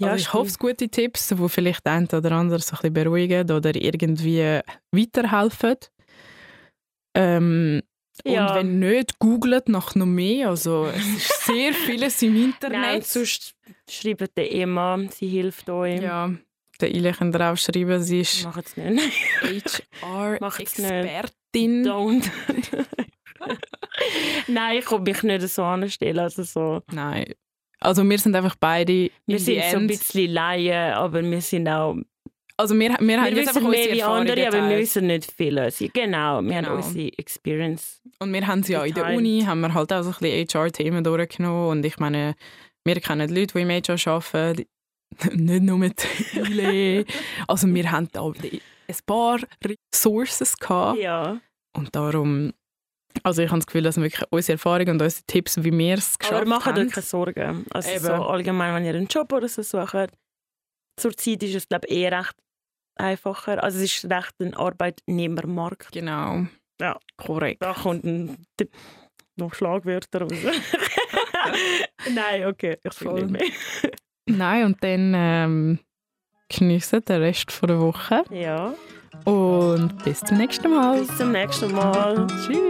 Ja, also ich stimmt. hoffe, es gute Tipps, die vielleicht einen oder anderen so ein bisschen beruhigen oder irgendwie weiterhelfen. Ähm, Ja. Und wenn nicht, googelt nach noch mehr. Also, es ist sehr vieles im Internet. Nein, sonst schreibt der Emma, sie hilft euch. ja, der Ile könnt ihr auch schreiben, sie ist Mach es nicht. Macht's nicht. HR-Expertin. Don't. Nein, ich kann mich nicht so anstellen. Also so. Nein. Also wir sind einfach beide Wir in sind so ein bisschen Laien, aber wir sind auch. Also wir, wir, Wir haben jetzt einfach mehr wie andere, aber wir geteilt. wissen nicht viel. Genau, wir Genau. haben unsere Experience. Und wir haben sie ja in der geteilt. Uni, haben wir halt auch so ein bisschen HR-Themen durchgenommen. Und ich meine, wir kennen Leute, die im HR arbeiten, nicht nur mit Ile. Also wir haben da ein paar gehabt. Ja. Und darum, also ich habe das Gefühl, dass wirklich unsere Erfahrungen und unsere Tipps, wie wir es geschafft Aber macht haben. euch keine Sorgen. Also Eben. so allgemein, wenn ihr einen Job oder so sucht, zurzeit ist es glaube ich eher recht einfacher. Also es ist recht ein Arbeitnehmermarkt. Genau. Ja. Korrekt. Da kommt ein, noch Schlagwörter raus. Nein, okay, ich Voll. nicht Nein, und dann ähm, geniessen den Rest von der Woche. mehr. Ja, Und bis zum nächsten Mal. bis zum nächsten Mal. Tschüss.